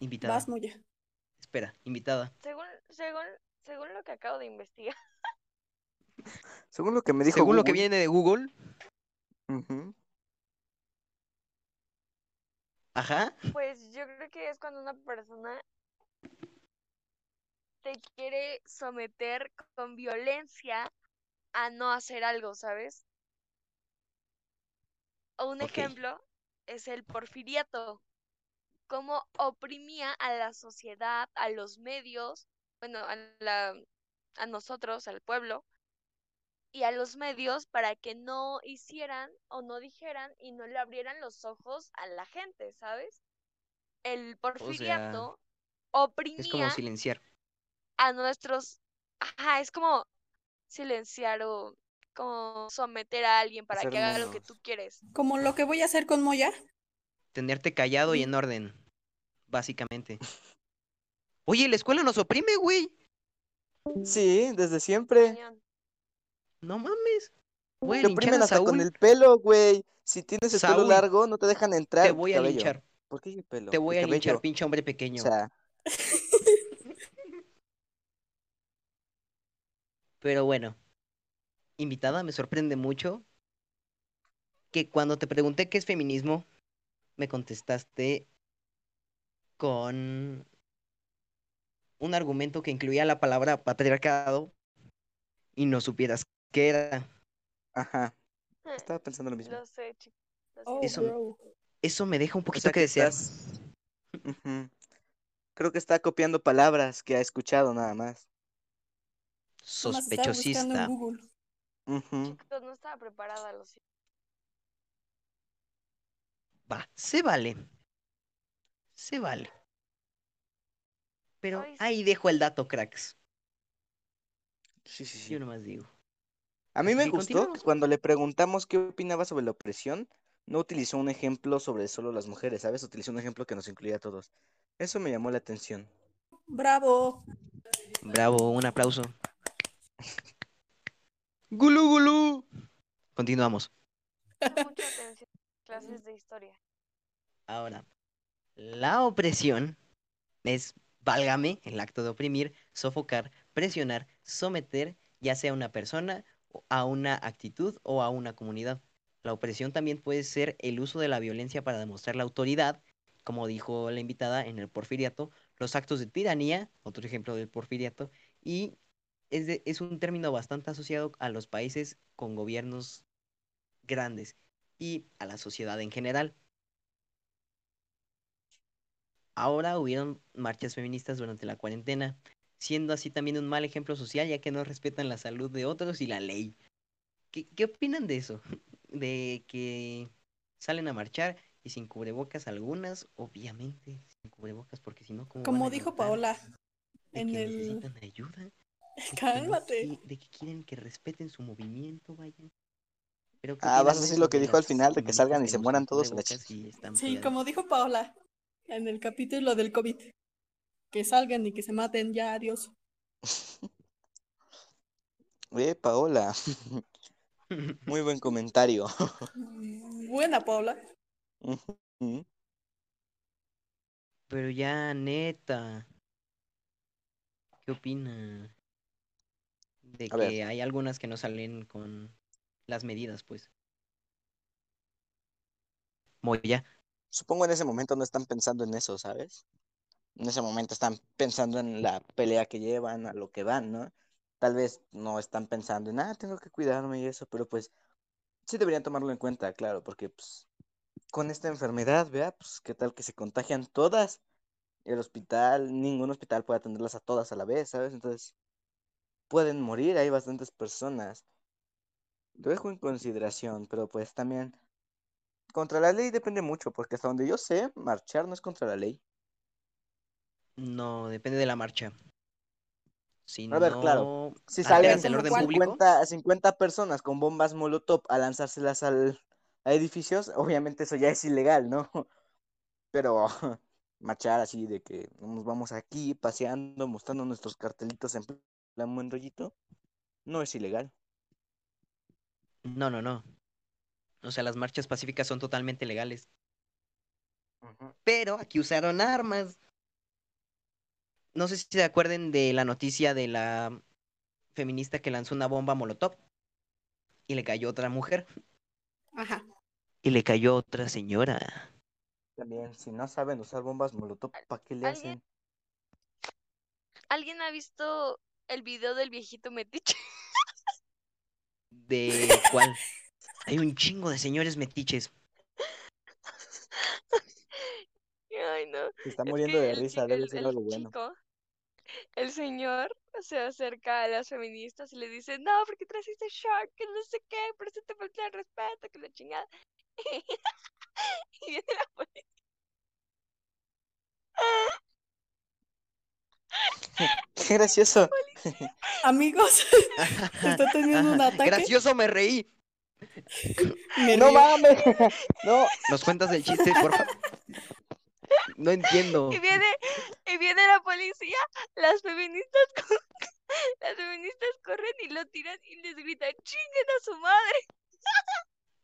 Invitada. Vas, Moya. Espera, invitada. Según, según, según lo que acabo de investigar, Según lo que me dijo Según lo que viene de Google, ujú, ajá. pues yo creo que es cuando una persona te quiere someter con violencia a no hacer algo, ¿sabes? O un ejemplo es el porfiriato, cómo oprimía a la sociedad, a los medios, bueno, a la, a nosotros, al pueblo, y a los medios para que no hicieran o no dijeran y no le abrieran los ojos a la gente, ¿sabes? El porfiriato Es como oprimía silenciar. a nuestros, ajá, es como silenciar o como someter a alguien para que haga lo que tú quieres. Como lo que voy a hacer con Moya. Tenerte callado y en orden, básicamente. Oye, la escuela nos oprime, güey. Sí, desde siempre. No mames. Te linchar oprimen a hasta con el pelo, güey. Si tienes el pelo largo, no te dejan entrar. Te voy a cabello. linchar. ¿Por qué el pelo? Te El voy a linchar, pinche hombre O pequeño. sea, Pero bueno, invitada, me sorprende mucho que cuando te pregunté qué es feminismo, me contestaste con un argumento que incluía la palabra patriarcado y no supieras qué era. ajá. Estaba pensando lo mismo. Lo sé, chicos. lo Oh, sé. Eso- bro. Eso me deja un O poquito sea que que desear. estás- Ujú. Creo que está copiando palabras que ha escuchado nada más. Sospechosista. Chicos, no estaba preparada, lo siento. Va, se vale. Se vale. Pero Ay, sí. ahí dejo el dato, cracks. Sí, sí, sí. Yo nomás digo. A mí me gustó que cuando le preguntamos qué opinaba sobre la opresión, no utilizó un ejemplo sobre solo las mujeres, ¿sabes? Utilizó un ejemplo que nos incluía a todos. Eso me llamó la atención. Bravo. Bravo, un aplauso. Gulú, gulú. Continuamos. Pongo mucha atención en clases de historia. Ahora, la opresión es, válgame, el acto de oprimir, sofocar, presionar, someter, ya sea a una persona, a una actitud o a una comunidad. La opresión también puede ser el uso de la violencia para demostrar la autoridad, como dijo la invitada en el porfiriato, los actos de tiranía, otro ejemplo del porfiriato, y es, de- es un término bastante asociado a los países con gobiernos grandes y a la sociedad en general. Ahora hubieron marchas feministas durante la cuarentena, siendo así también un mal ejemplo social ya que no respetan la salud de otros y la ley. ¿Qué, qué opinan de eso? De que salen a marchar y sin cubrebocas algunas, obviamente sin cubrebocas porque si no, ¿cómo van Como dijo Paola de en que el... necesitan ayuda? de que no Cálmate. de que quieren que respeten su movimiento, vaya. Pero ¿qué Ah, vas a de decir lo que dijo al final, de que salgan y se mueran todos a la Sí, como dijo Paola en el capítulo del COVID. Que salgan y que se maten ya, adiós. Eh, Paola, muy buen comentario. Buena, Paola. Pero ya, neta. ¿Qué opina? De A ver. que hay algunas que no salen con las medidas, pues. Moya. Supongo en ese momento no están pensando en eso, ¿sabes? En ese momento están pensando en la pelea que llevan, a lo que van, ¿no? Tal vez no están pensando en, ah, tengo que cuidarme y eso, pero pues sí deberían tomarlo en cuenta, claro, porque pues con esta enfermedad, vea, pues qué tal que se contagian todas. El hospital, ningún hospital puede atenderlas a todas a la vez, ¿sabes? Entonces, pueden morir, hay bastantes personas. Lo dejo en consideración, pero pues también contra la ley depende mucho, porque hasta donde yo sé, marchar no es contra la ley. No, depende de la marcha. Si A ver, no claro, si salen el orden ¿Cuál? público, 50, 50 personas con bombas molotov a lanzárselas al, a edificios, obviamente eso ya es ilegal, ¿no? Pero marchar así de que nos vamos aquí paseando, mostrando nuestros cartelitos en plan buen rollito, no es ilegal. no, no, no. O sea, las marchas pacíficas son totalmente legales. Pero aquí usaron armas. No sé si se acuerden de la noticia de la feminista que lanzó una bomba molotov y le cayó otra mujer Ajá. y le cayó otra señora. También, si no saben usar bombas molotov, ¿para qué le ¿Alguien? hacen? ¿Alguien ha visto el video del viejito metiche? ¿De cuál? Hay un chingo de señores metiches. Ay, no. Se está Es muriendo que de el risa, debe ser algo bueno. chico, el señor se acerca a las feministas y le dice, no, porque traes ese short, que no sé qué, pero eso te falta el respeto, que la chingada. y viene la policía. Qué gracioso. Amigos, está teniendo un ataque. Gracioso, me reí. No mames. No. ¿Nos cuentas el chiste, por favor? No entiendo. Y viene, y viene la policía, las feministas las feministas corren y lo tiran y les gritan, chinguen a su madre.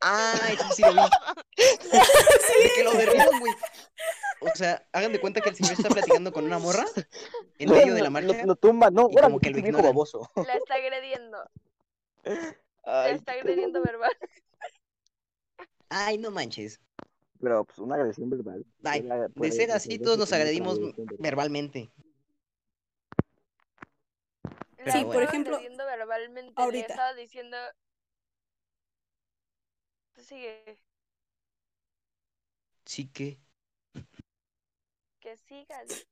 Ay, sí, sí lo vi. De que lo derriban, güey. O sea, hagan de cuenta que el señor está platicando con una morra en medio de la marcha. Lo, lo tumba, no. y como que lo viejo ignoran. baboso. La está agrediendo, Ay, está agrediendo verbal. Ay, no manches. Pero pues una agresión verbal. Ay, de ser así, todos nos agredimos verbalmente. La Sí, estaba por ejemplo, agrediendo verbalmente, ahorita. estaba diciendo, Tú sigue, Sí que. que sigas.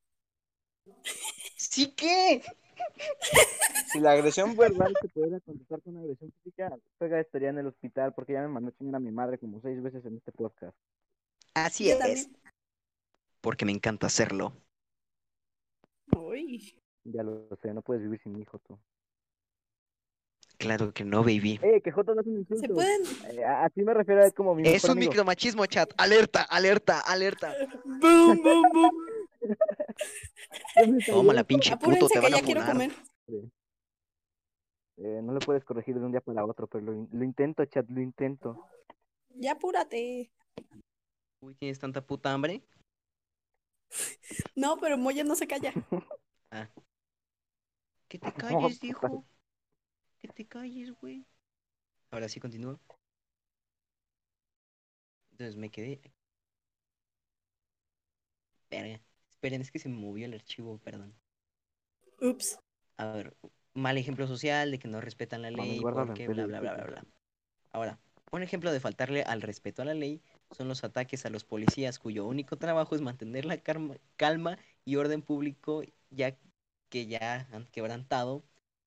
¿Sí que? Si la agresión verbal se pudiera contestar con una agresión física, Pega estaría en el hospital porque ya me mandó a chingar a mi madre como seis veces en este podcast. Así Yo es. también. Porque me encanta hacerlo. Uy. Ya lo sé, no puedes vivir sin mi hijo tú. Claro que no, baby. Eh, que Joto no es un insulto. ¿Se pueden? Eh, a, a ti me refiero a como mi Es un amigo. micromachismo, chat. Alerta, alerta, alerta. Boom, boom, boom. Toma la pinche puto, Apúrense te que van a ya quiero comer. Eh, no lo puedes corregir de un día para otro, pero lo, lo intento, chat, lo intento. Ya apúrate. Uy, ¿tienes tanta puta hambre? No, pero Moya no se calla. Que te calles, dijo. Que te calles, güey. Ahora sí continúo. Entonces me quedé. Verga. Esperen, es que se me movió el archivo, perdón. Ups. A ver, mal ejemplo social de que no respetan la ley, porque bla, bla, bla, bla, bla. Ahora, un ejemplo de faltarle al respeto a la ley son los ataques a los policías cuyo único trabajo es mantener la calma y orden público ya que ya han quebrantado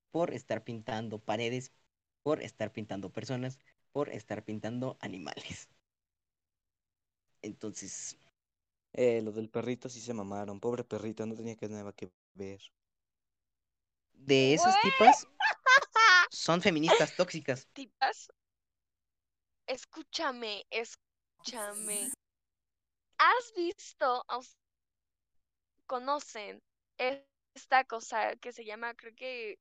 por estar pintando paredes, por estar pintando personas, por estar pintando animales. Entonces, Eh, lo del perrito sí se mamaron. Pobre perrito, no tenía que nada que ver. de esas tipas son feministas tóxicas. Tipas, escúchame, escúchame. ¿Has visto, conocen esta cosa que se llama, creo que,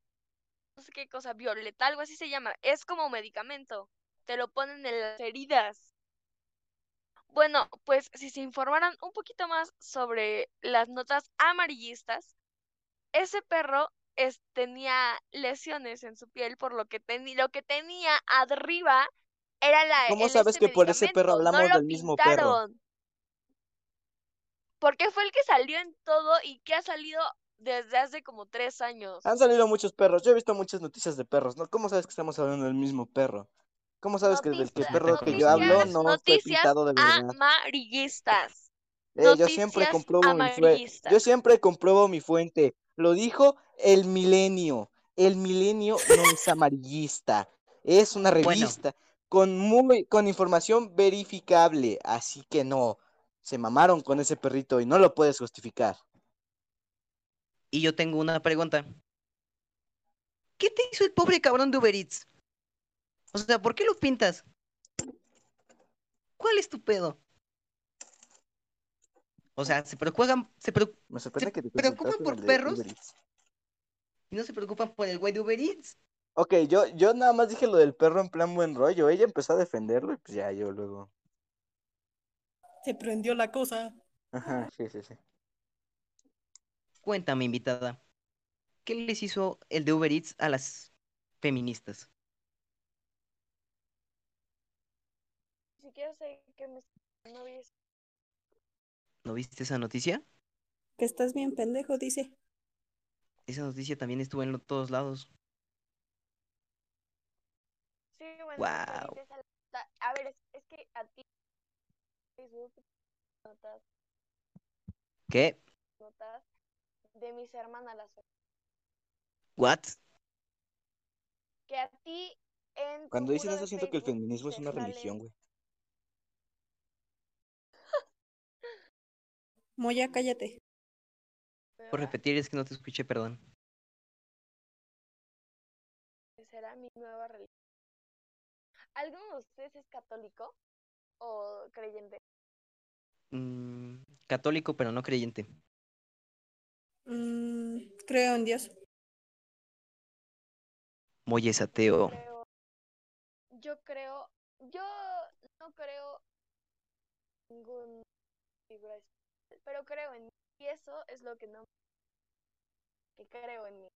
no sé qué cosa, violeta, algo así se llama? Es como medicamento. Te lo ponen en las heridas. Bueno, pues si se informaran un poquito más sobre las notas amarillistas, ese perro es- tenía lesiones en su piel por lo que, teni- lo que tenía arriba era la, ¿Cómo sabes este que por ese perro no hablamos del mismo perro? Porque fue el que salió en todo y que ha salido desde hace como tres años. Han salido muchos perros. Yo he visto muchas noticias de perros, ¿no? ¿Cómo sabes que estamos hablando del mismo perro? ¿Cómo sabes que del que Noticias, perro que yo hablo no fue noticias pintado de verdad? amarillistas. Eh, yo siempre noticias compruebo mi fuente. Yo siempre compruebo mi fuente. Lo dijo el Milenio. El Milenio no es amarillista. Es una Bueno. revista con muy con información verificable, así que no. Se mamaron con ese perrito y no lo puedes justificar. Y yo tengo una pregunta. ¿Qué te hizo el pobre cabrón de Uber Eats? O sea, ¿por qué lo pintas? ¿Cuál es tu pedo? O sea, se preocupan, se preo- Me sorprende ¿Se que te preocupan por perros? Y no se preocupan por el güey de Uber Eats. Ok, yo, yo nada más dije lo del perro en plan buen rollo. Ella empezó a defenderlo y pues ya yo luego. Se prendió la cosa. Ajá, sí, sí, sí. Cuéntame, invitada. ¿Qué les hizo el de Uber Eats a las feministas? Sé me no vi eso. ¿No viste esa noticia? Que estás bien pendejo, dice. Esa noticia también estuvo en lo- todos lados. Sí, bueno, la- A ver, es, es que a ti Facebook notas, ¿Qué? notas de mis hermanas las ¿What? que a ti en tu Cuando dicen muro eso siento que el feminismo es una religión, güey. Moya, cállate. Por repetir, es que no te escuché, perdón. será mi nueva religión. ¿Alguno de ustedes es católico o creyente? Mm, católico, pero no creyente. Mm, creo en Dios. Moy es ateo. Creo, yo creo, yo no creo en ningún figura espiritual, pero creo en mí. Y eso es lo que no que creo en mí.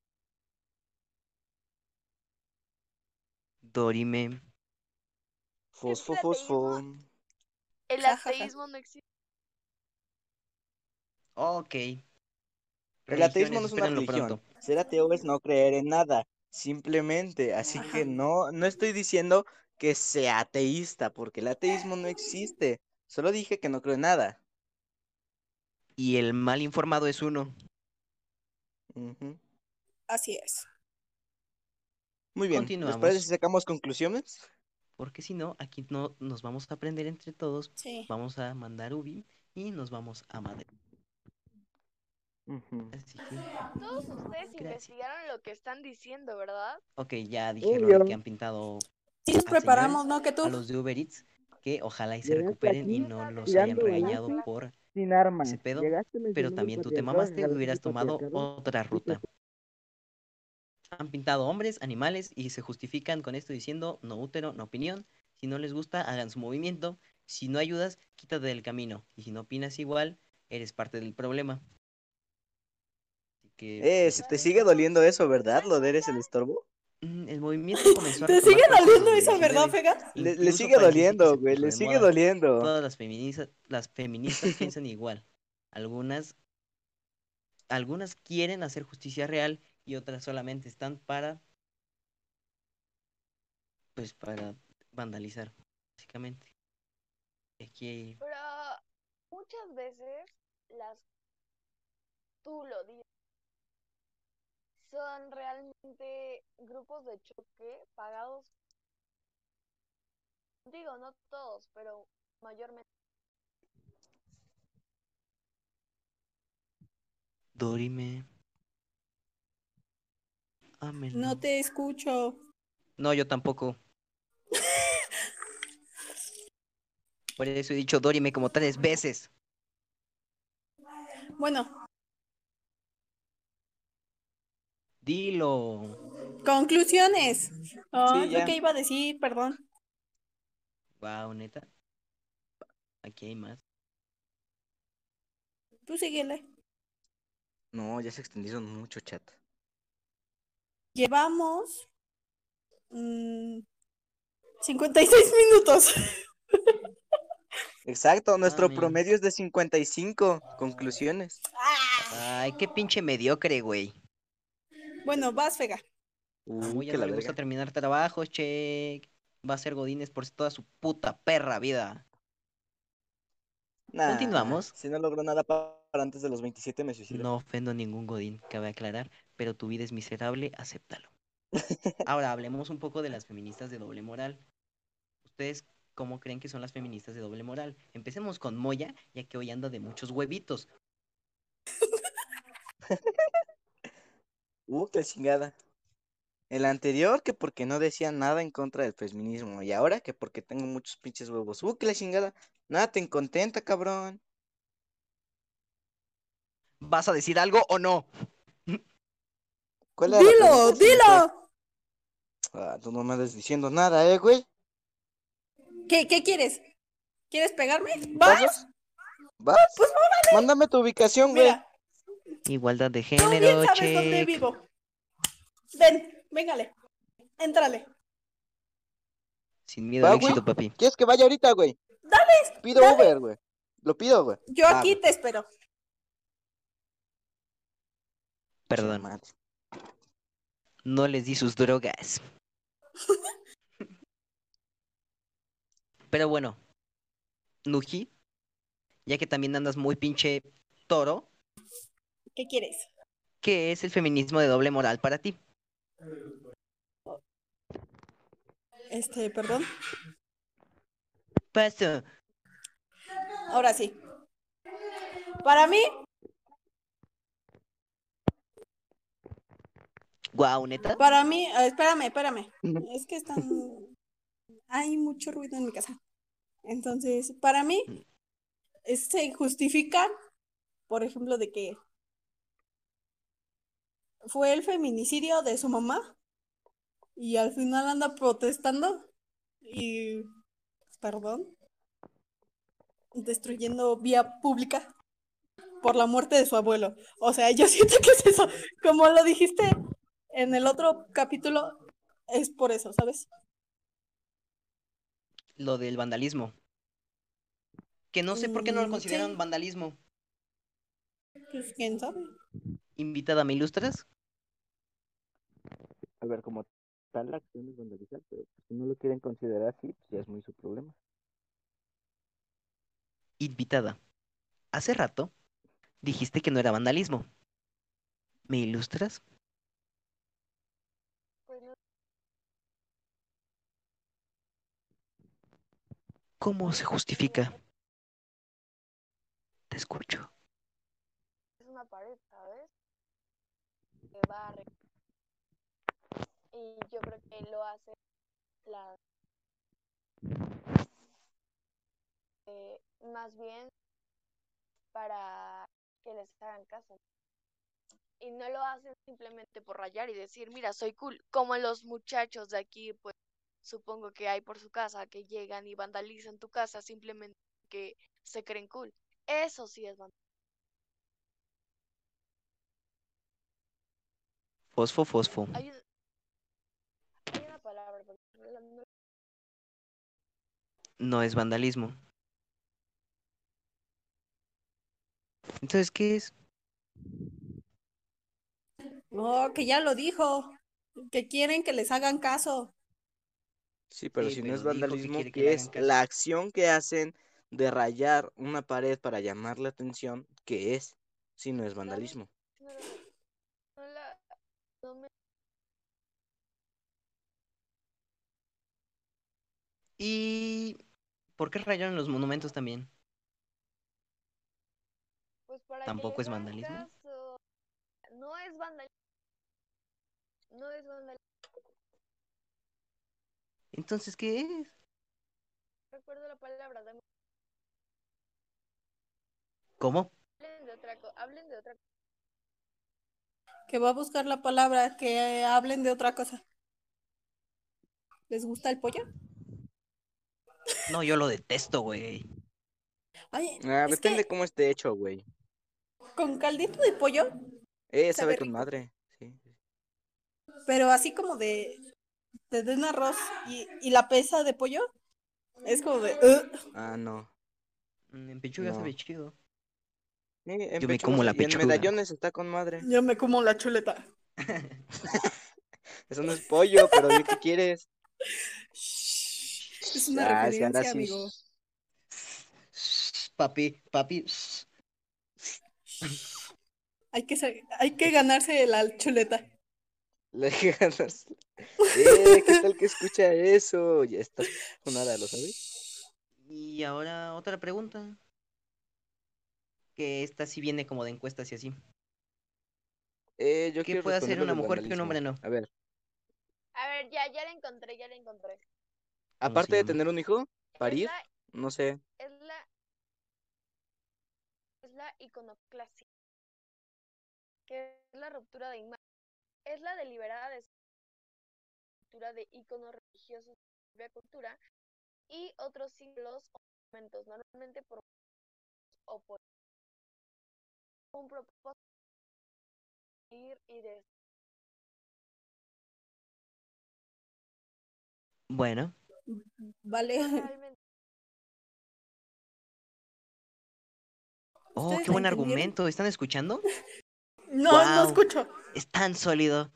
Dorime. Fosfo, fosfo. El ateísmo no existe. Ok. El ateísmo no es una religión. pronto. Ser ateo es no creer en nada, simplemente. Así Ajá. que no, no estoy diciendo que sea ateísta, porque el ateísmo no existe. Solo dije que no creo en nada. Y el mal informado es uno. Así es. Muy bien. ¿Les Continuamos. parece si sacamos conclusiones? Porque si no, aquí no nos vamos a aprender entre todos. Sí. Vamos a mandar Ubi y nos vamos a Madrid. Así que, Todos ustedes Gracias. investigaron lo que están diciendo, ¿verdad? ok, ya dijeron Obvio. que han pintado Sí nos a preparamos, señores, ¿no? Que tú. a los de Uber Eats, que ojalá y se recuperen y no los hayan regañado por Sin armas. ese pedo, Llegaste pero también tú te mamaste, jalaste hubieras tomado otra y ruta. Han pintado hombres, animales y se justifican con esto diciendo no útero, no opinión. Si no les gusta, hagan su movimiento. Si no ayudas, quítate del camino. Y si no opinas igual, eres parte del problema. Así que, Eh, pues, se te sigue doliendo eso, ¿verdad? Lo de eres el estorbo. Mm, el movimiento comenzó a ¿Te sigue doliendo eso, verdad, 2019. Fega? Le, sigue doliendo, güey, le sigue doliendo. Todas las feministas, las feministas piensan igual. Algunas, algunas quieren hacer justicia real y otras solamente están para, pues, para vandalizar, básicamente. Aquí, Pero muchas veces las tú lo dices son realmente grupos de choque pagados digo no todos pero mayormente Dorime. No te escucho. No, yo tampoco. Por eso he dicho Dorime como tres veces. Bueno, Dilo. conclusiones. Ah, es ya. lo que iba a decir, perdón. Wow, neta. Aquí hay más. Tú síguele. No, ya se extendieron mucho, chat. Llevamos mm, 56 minutos. Exacto, nuestro promedio es de 55 conclusiones. Ay, qué pinche mediocre, güey. Bueno, vas, Fega. Uy, Uy, ya que no la le gusta terminar trabajos, che. Va a ser Godines por toda su puta perra vida. Nah, Continuamos. Si no logró nada pa- para antes de los 27 me suicido. No ofendo a ningún Godín, cabe aclarar, pero tu vida es miserable, acéptalo. Ahora hablemos un poco de las feministas de doble moral. ¿Ustedes cómo creen que son las feministas de doble moral? Empecemos con Moya, ya que hoy anda de muchos huevitos. Uh, qué chingada. El anterior que porque no decía nada en contra del feminismo. Y ahora que porque tengo muchos pinches huevos. Uh, qué la chingada. Nada te contenta, cabrón. ¿Vas a decir algo o no? ¿Cuál Dilo, dilo. Ah, tú no me andas diciendo nada, eh, güey. ¿Qué, qué quieres? ¿Quieres pegarme? ¿Vas? ¿Vas? ¿Vas? Mándame tu ubicación, güey. Mira, Igualdad de tú bien género, sabes dónde vivo. Ven, véngale. Éntrale. Sin miedo Va, al güey. éxito, papi. ¿Quieres que vaya ahorita, güey? Dale, Pido dale. Uber, güey. Lo pido, güey. Yo Va, aquí güey. te espero. Perdón, no les di sus drogas. Pero bueno, Nuji, ya que también andas muy pinche toro, ¿Qué quieres? ¿qué es el feminismo de doble moral para ti? Este, perdón. Paso. Ahora sí. Para mí, Guau, neta. Para mí, eh, espérame, espérame. Es que están. Hay mucho ruido en mi casa. Entonces, para mí, es- se justifica, por ejemplo, de que fue el feminicidio de su mamá y al final anda protestando y, perdón, destruyendo vía pública por la muerte de su abuelo. O sea, yo siento que es eso. Como lo dijiste en el otro capítulo, es por eso, ¿sabes? Lo del vandalismo. Que no sé por qué no lo Mm, consideran sí. vandalismo. Pues quién sabe. Invitada, ¿me ilustras? A ver, como tal la acción es vandalizar, pero pues, si no lo quieren considerar así, pues ya es muy su problema. Invitada. Hace rato dijiste que no era vandalismo. ¿Me ilustras? Pues no ¿Cómo se justifica? Te escucho. es una pared, ¿sabes? Barre. Y yo creo que lo hace la eh, más bien para que les hagan caso. Y no lo hacen simplemente por rayar y decir, mira, soy cool. Como los muchachos de aquí, pues supongo que hay por su casa, que llegan y vandalizan tu casa simplemente que se creen cool. Eso sí es vandalismo. Fosfo, fosfo. Hay, un- hay una palabra, no es vandalismo. Entonces, ¿qué es? No, que ya lo dijo. Que quieren que les hagan caso. Sí, pero Sí, si pero no es que vandalismo, que ¿qué le es la acción que hacen de rayar una pared para llamar la atención? ¿Qué es? Si no es vandalismo. no la- no la- no me- ¿Y por qué rayaron los monumentos también? pues para ¿Tampoco es vandalismo? caso. No es vandalismo. No es vandalismo. Entonces, ¿qué es? Recuerdo la palabra. dame- ¿Cómo? Hablen de otra cosa. Hablen de otra cosa. Que va a buscar la palabra, que hablen de otra cosa. ¿Les gusta el pollo? No, yo lo detesto, güey. Ay, Ah, es depende que cómo esté hecho, güey. con caldito de pollo, Eh, Sabe sabe con madre. Sí. pero así como de, de, de un arroz y, y la pesa de pollo, es como de... Ah, no. Mm, En pechuga No. sabe chido. Sí, en Yo me como la y en pechuga. medallones está con madre. Yo me como la chuleta. Eso no es pollo, pero ¿de qué quieres? Es una Ah, referencia, sí. amigo. Papi, papi. Hay que, hay que ganarse la chuleta. Le ganas. Eh, ¿qué tal que escucha eso? Ya estás sonada, ¿lo sabes? Y ahora otra pregunta. Que esta sí viene como de encuestas y así. Eh, yo ¿Qué quiero puede hacer una mujer que un hombre no? A ver, A ver, ya, ya la encontré, ya la encontré. ¿Cómo aparte de tener un hijo, parir, la, no sé. es la, es la iconoclasia. Que es la ruptura de imagen. Es la deliberada ruptura de iconos religiosos de la cultura y otros símbolos o monumentos, normalmente por o por un propósito de ir y de Bueno, Vale. realmente oh, ¿Ustedes qué la buen argumento. ¿Están escuchando? No, no escucho. Es tan sólido.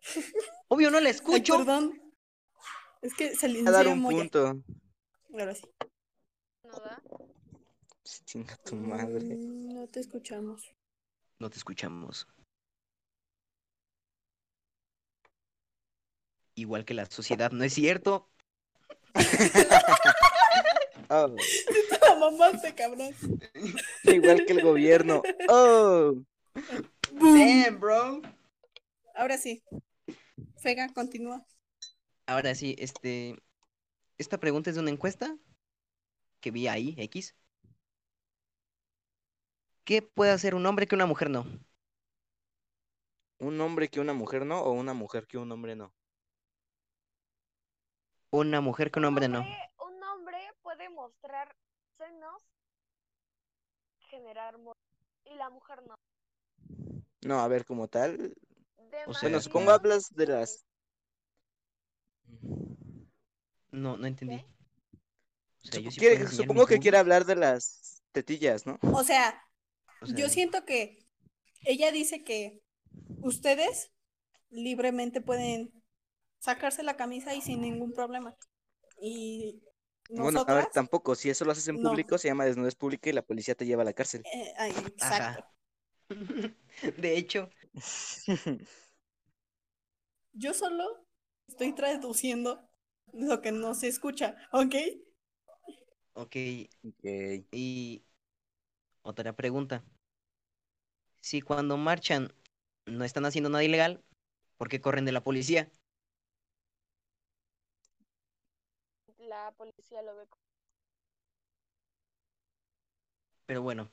Obvio no le Ay, escucho. perdón. Es que se Voy a dar un punto. Ahora sí. no da. Chinga tu madre. Mm, No te escuchamos. No te escuchamos. Igual que la sociedad, ¿no es cierto? Oh, La mamaste, cabrón. igual que el gobierno. Oh, Boom. Damn, bro. Ahora sí. Fega, continúa. Ahora sí, este. Esta pregunta es de una encuesta que vi ahí, X. ¿Qué puede hacer un hombre que una mujer no? ¿Un hombre que una mujer no o una mujer que un hombre no? Una mujer que un hombre no. Un hombre puede mostrar senos, generar y la mujer no. No, a ver, como tal. O sea, Bueno, Demasiado supongo hablas de las. No, no entendí. ¿Qué? O sea, yo Sup- sí quiere- puedo enseñar supongo que quiere hablar de las tetillas, ¿no? O sea, o yo siento que ella dice que ustedes libremente pueden sacarse la camisa y sin ningún problema. Y Bueno, a ver, nosotras, tampoco. Si eso lo haces en No. público, se llama desnudez pública y la policía te lleva a la cárcel. eh, ay, Ajá. exacto. De hecho, Yo solo estoy traduciendo lo que no se escucha, ¿ok? ok, Ok. y otra pregunta. Si cuando marchan no están haciendo nada ilegal, ¿por qué corren de la policía? La policía lo ve como Pero bueno,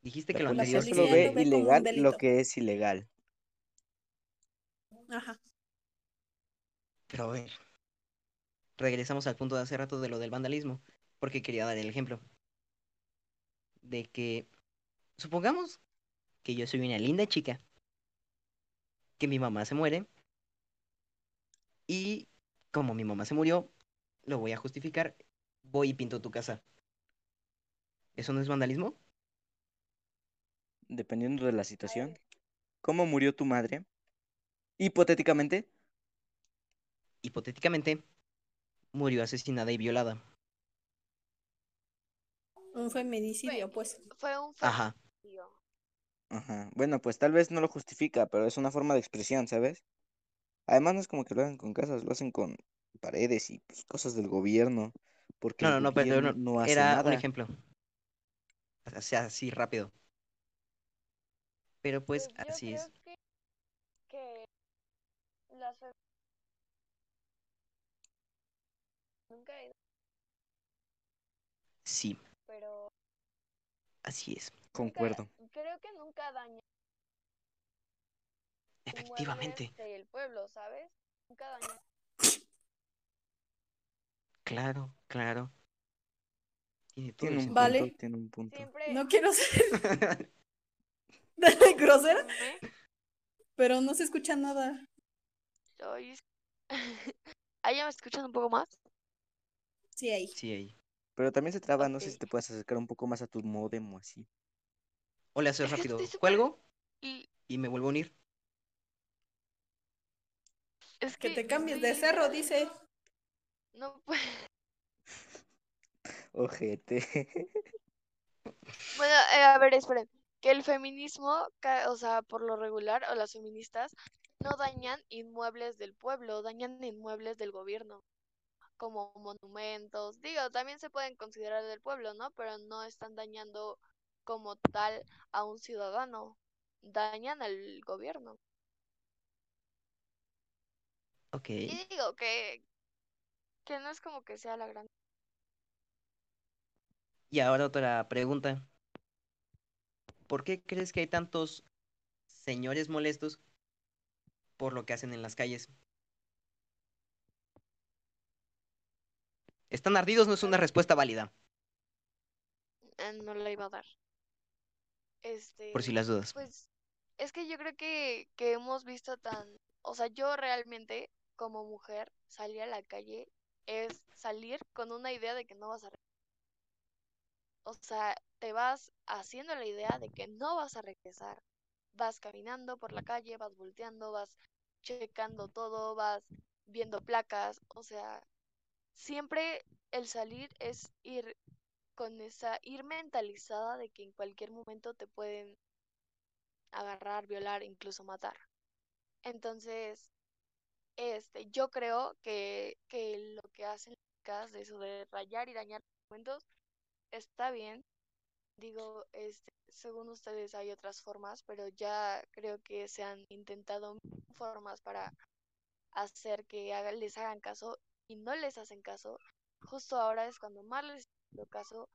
dijiste que La lo policía anterior solo policía ve lo ilegal lo que es ilegal. Ajá. Pero a ver, regresamos al punto de hace rato de lo del vandalismo, porque quería dar el ejemplo. De que, supongamos que yo soy una linda chica, que mi mamá se muere, y como mi mamá se murió, lo voy a justificar, voy y pinto tu casa. ¿Eso no es vandalismo? Dependiendo de la situación. ¿Cómo murió tu madre? Hipotéticamente. Hipotéticamente, murió asesinada y violada. Un feminicidio, pues. Fue un Ajá. Ajá. Bueno, pues tal vez no lo justifica, pero es una forma de expresión, ¿sabes? Además no es como que lo hagan con casas, lo hacen con paredes y pues, cosas del gobierno. Porque No, el no, no, pero no, no hace era un nada. ejemplo. O sea, así rápido. Pero pues Pues así es. que, que las nunca he ido, Sí, pero así es. nunca- Concuerdo. creo que nunca dañan Efectivamente. del pueblo, ¿sabes? Nunca dañan. Claro, claro. Tiene todo Tiene el un. Vale. punto, tiene un punto. Siempre No quiero ser grosera, pero no se escucha nada. ¿Ahí ya me escuchan un poco más? Sí, ahí. Sí, ahí. Pero también se traba, no sé si te puedes acercar un poco más a tu modem o así. O le haces Es que rápido. Cuelgo Y y me vuelvo a unir. es Que que te cambies estoy de cerro, dice. No, pues. Ojete. Bueno, eh, a ver, esperen. Que el feminismo, o sea, por lo regular, o las feministas, no dañan inmuebles del pueblo, dañan inmuebles del gobierno, como monumentos. Digo, también se pueden considerar del pueblo, ¿no? Pero no están dañando como tal a un ciudadano, dañan al gobierno. Ok. Y digo que, que no es como que sea la gran... Y ahora otra pregunta. ¿Por qué crees que hay tantos señores molestos por lo que hacen en las calles? ¿Están ardidos? No es una respuesta válida, eh, no la iba a dar. Este... por si las dudas. Pues es que yo creo que, que hemos visto tan, o sea, yo realmente como mujer salir a la calle es salir con una idea de que no vas a regresar. O sea, te vas haciendo la idea de que no vas a regresar. Vas caminando por la calle, vas volteando, vas checando todo, vas viendo placas, o sea, siempre el salir es ir con esa, ir mentalizada de que en cualquier momento te pueden agarrar, violar, incluso matar. Entonces, este, yo creo que, que lo que hacen las de eso de rayar y dañar documentos está bien, digo, este, según ustedes hay otras formas, pero ya creo que se han intentado formas para hacer que haga- les hagan caso y no les hacen caso. Justo ahora es cuando más les haciendo caso,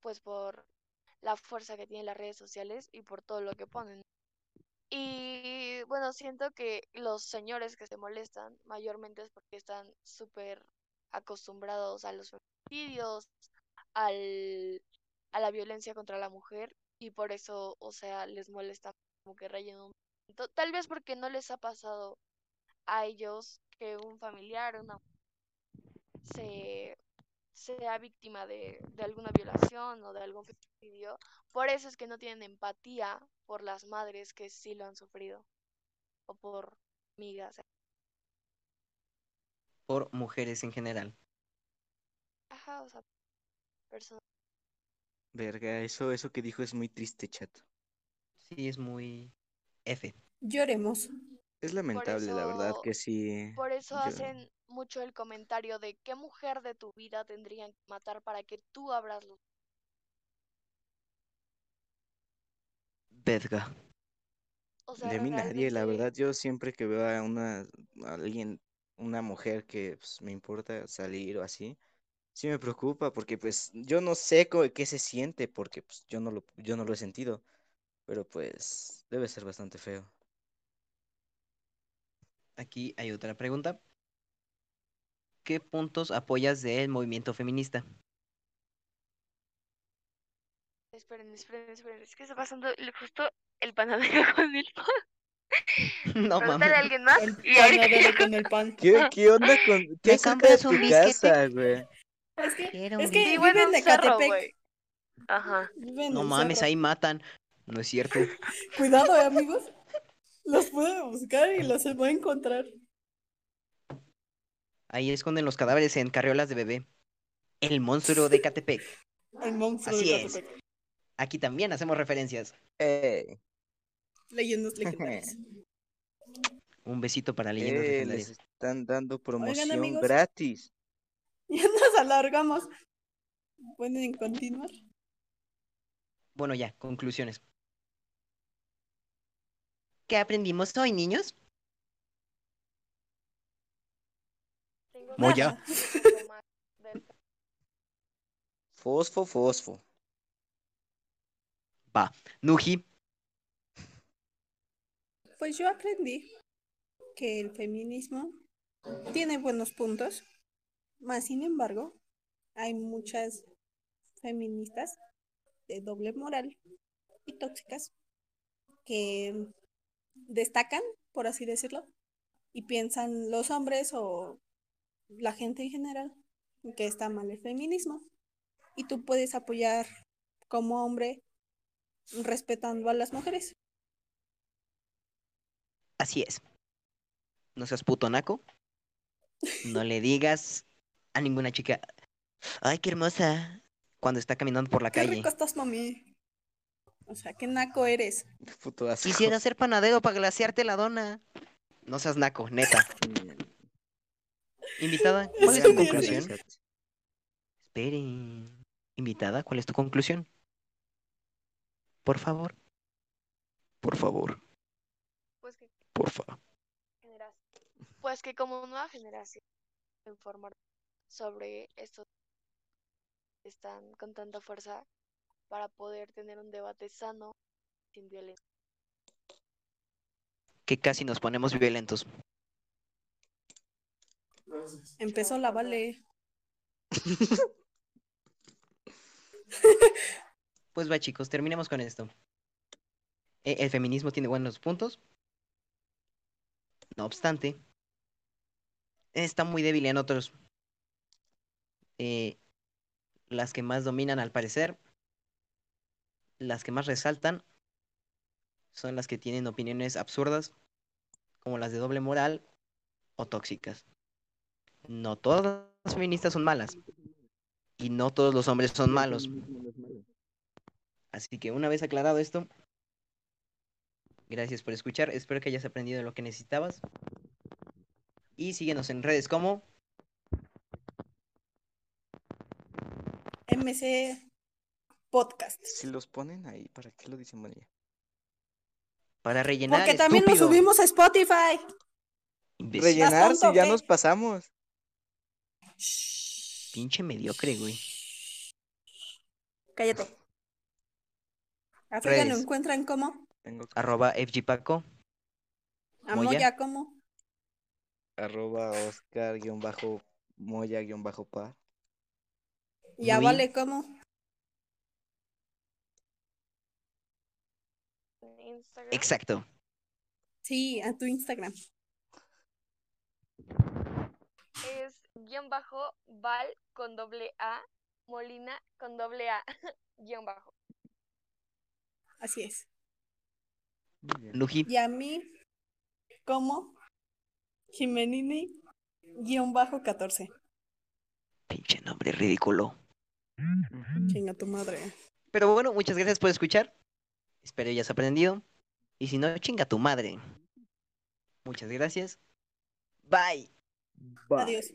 pues por la fuerza que tienen las redes sociales y por todo lo que ponen. Y bueno, siento que los señores que se molestan mayormente es porque están súper acostumbrados a los feminicidios, al, a la violencia contra la mujer y por eso, o sea, les molesta como que rayen un. Tal vez porque no les ha pasado a ellos que un familiar, una se sea víctima de, de alguna violación o de algún feminicidio. Por eso es que no tienen empatía por las madres que sí lo han sufrido o por amigas. Por mujeres en general. Ajá, o sea, personas. Verga, eso, eso que dijo es muy triste, chato. Sí, es muy F. Lloremos. Es lamentable, la verdad que sí. Por eso yo- hacen mucho el comentario de qué mujer de tu vida tendrían que matar para que tú abras los... Verga. O sea, De mí nadie, la verdad, yo siempre que veo a una, a alguien, una mujer que pues, me importa salir o así, sí me preocupa porque pues yo no sé qué se siente porque pues yo no lo, yo no lo he sentido, pero pues debe ser bastante feo. Aquí hay otra pregunta. ¿Qué puntos apoyas del movimiento feminista? Esperen, esperen, esperen. Es que está pasando justo el panadero con el pan. no mames. a alguien más. El panadero con el pan. ¿Qué, qué onda con, qué ¿Me cerca de tu un casa, güey? Es que, Quiero es que Sí, bueno, viven cerro, Catepec. güey. Ajá. Viven en No mames, cerro. ahí matan. No es cierto. Cuidado, eh, amigos. Los puede buscar y los va a encontrar. Ahí esconden los cadáveres en carriolas de bebé. El monstruo de Catepec. El monstruo Así de es. Aquí también hacemos referencias. Ey, Leyendas legendarias. Un besito para leyendas eh, les legendarias. están dando promoción amigos. gratis. Ya nos alargamos. ¿Pueden continuar? Bueno, ya, conclusiones. ¿Qué aprendimos hoy, niños? Tengo Moya. Fosfo, fosfo. Va. Nuji. Pues yo aprendí que el feminismo tiene buenos puntos, más sin embargo, hay muchas feministas de doble moral y tóxicas que destacan, por así decirlo, y piensan los hombres o la gente en general que está mal el feminismo. Y tú puedes apoyar como hombre respetando a las mujeres. Así es. No seas puto naco. No le digas a ninguna chica. Ay, qué hermosa. Cuando está caminando por la Qué calle. rico estás, mami. O sea, qué naco eres. Puto asco. Quisiera ser panadero para glasearte la dona. No seas naco, neta. Invitada, ¿cuál es tu conclusión? Espere. Invitada, ¿cuál es tu conclusión? Por favor. Por favor, Pues que por favor. generación. Pues que como nueva generación informar sobre estos que están con tanta fuerza para poder tener un debate sano sin violencia. Que casi nos ponemos violentos. Empezó la vale. Pues va, chicos, terminemos con esto. E- El feminismo tiene buenos puntos. No obstante, está muy débil en otros. Eh, las que más dominan, al parecer, las que más resaltan, son las que tienen opiniones absurdas, como las de doble moral o tóxicas. No todas las feministas son malas. Y no todos los hombres son malos. Así que una vez aclarado esto, gracias por escuchar. Espero que hayas aprendido lo que necesitabas. Y síguenos en redes como MC podcast. Si los ponen ahí, ¿para qué lo dicen María? Para rellenar. Porque también lo subimos a Spotify. Imbécil. Rellenar si ya ¿qué? nos pasamos. Pinche mediocre, güey. Cállate. Africa lo Redes. encuentran como Tengo Arroba FGPaco. a Moya. Moya como arroba Oscar guion bajo Moya guion bajo pa. y a. Vale como en Instagram. Exacto. sí, a tu Instagram. Es guion bajo Val con doble A, Molina con doble A, guion bajo. Así es. Y a mí como Jimenini guion bajo 14. Pinche nombre ridículo. Chinga tu madre. Pero bueno, muchas gracias por escuchar. Espero hayas aprendido. Y si no, chinga tu madre. Muchas gracias. Bye. Bye. Adiós.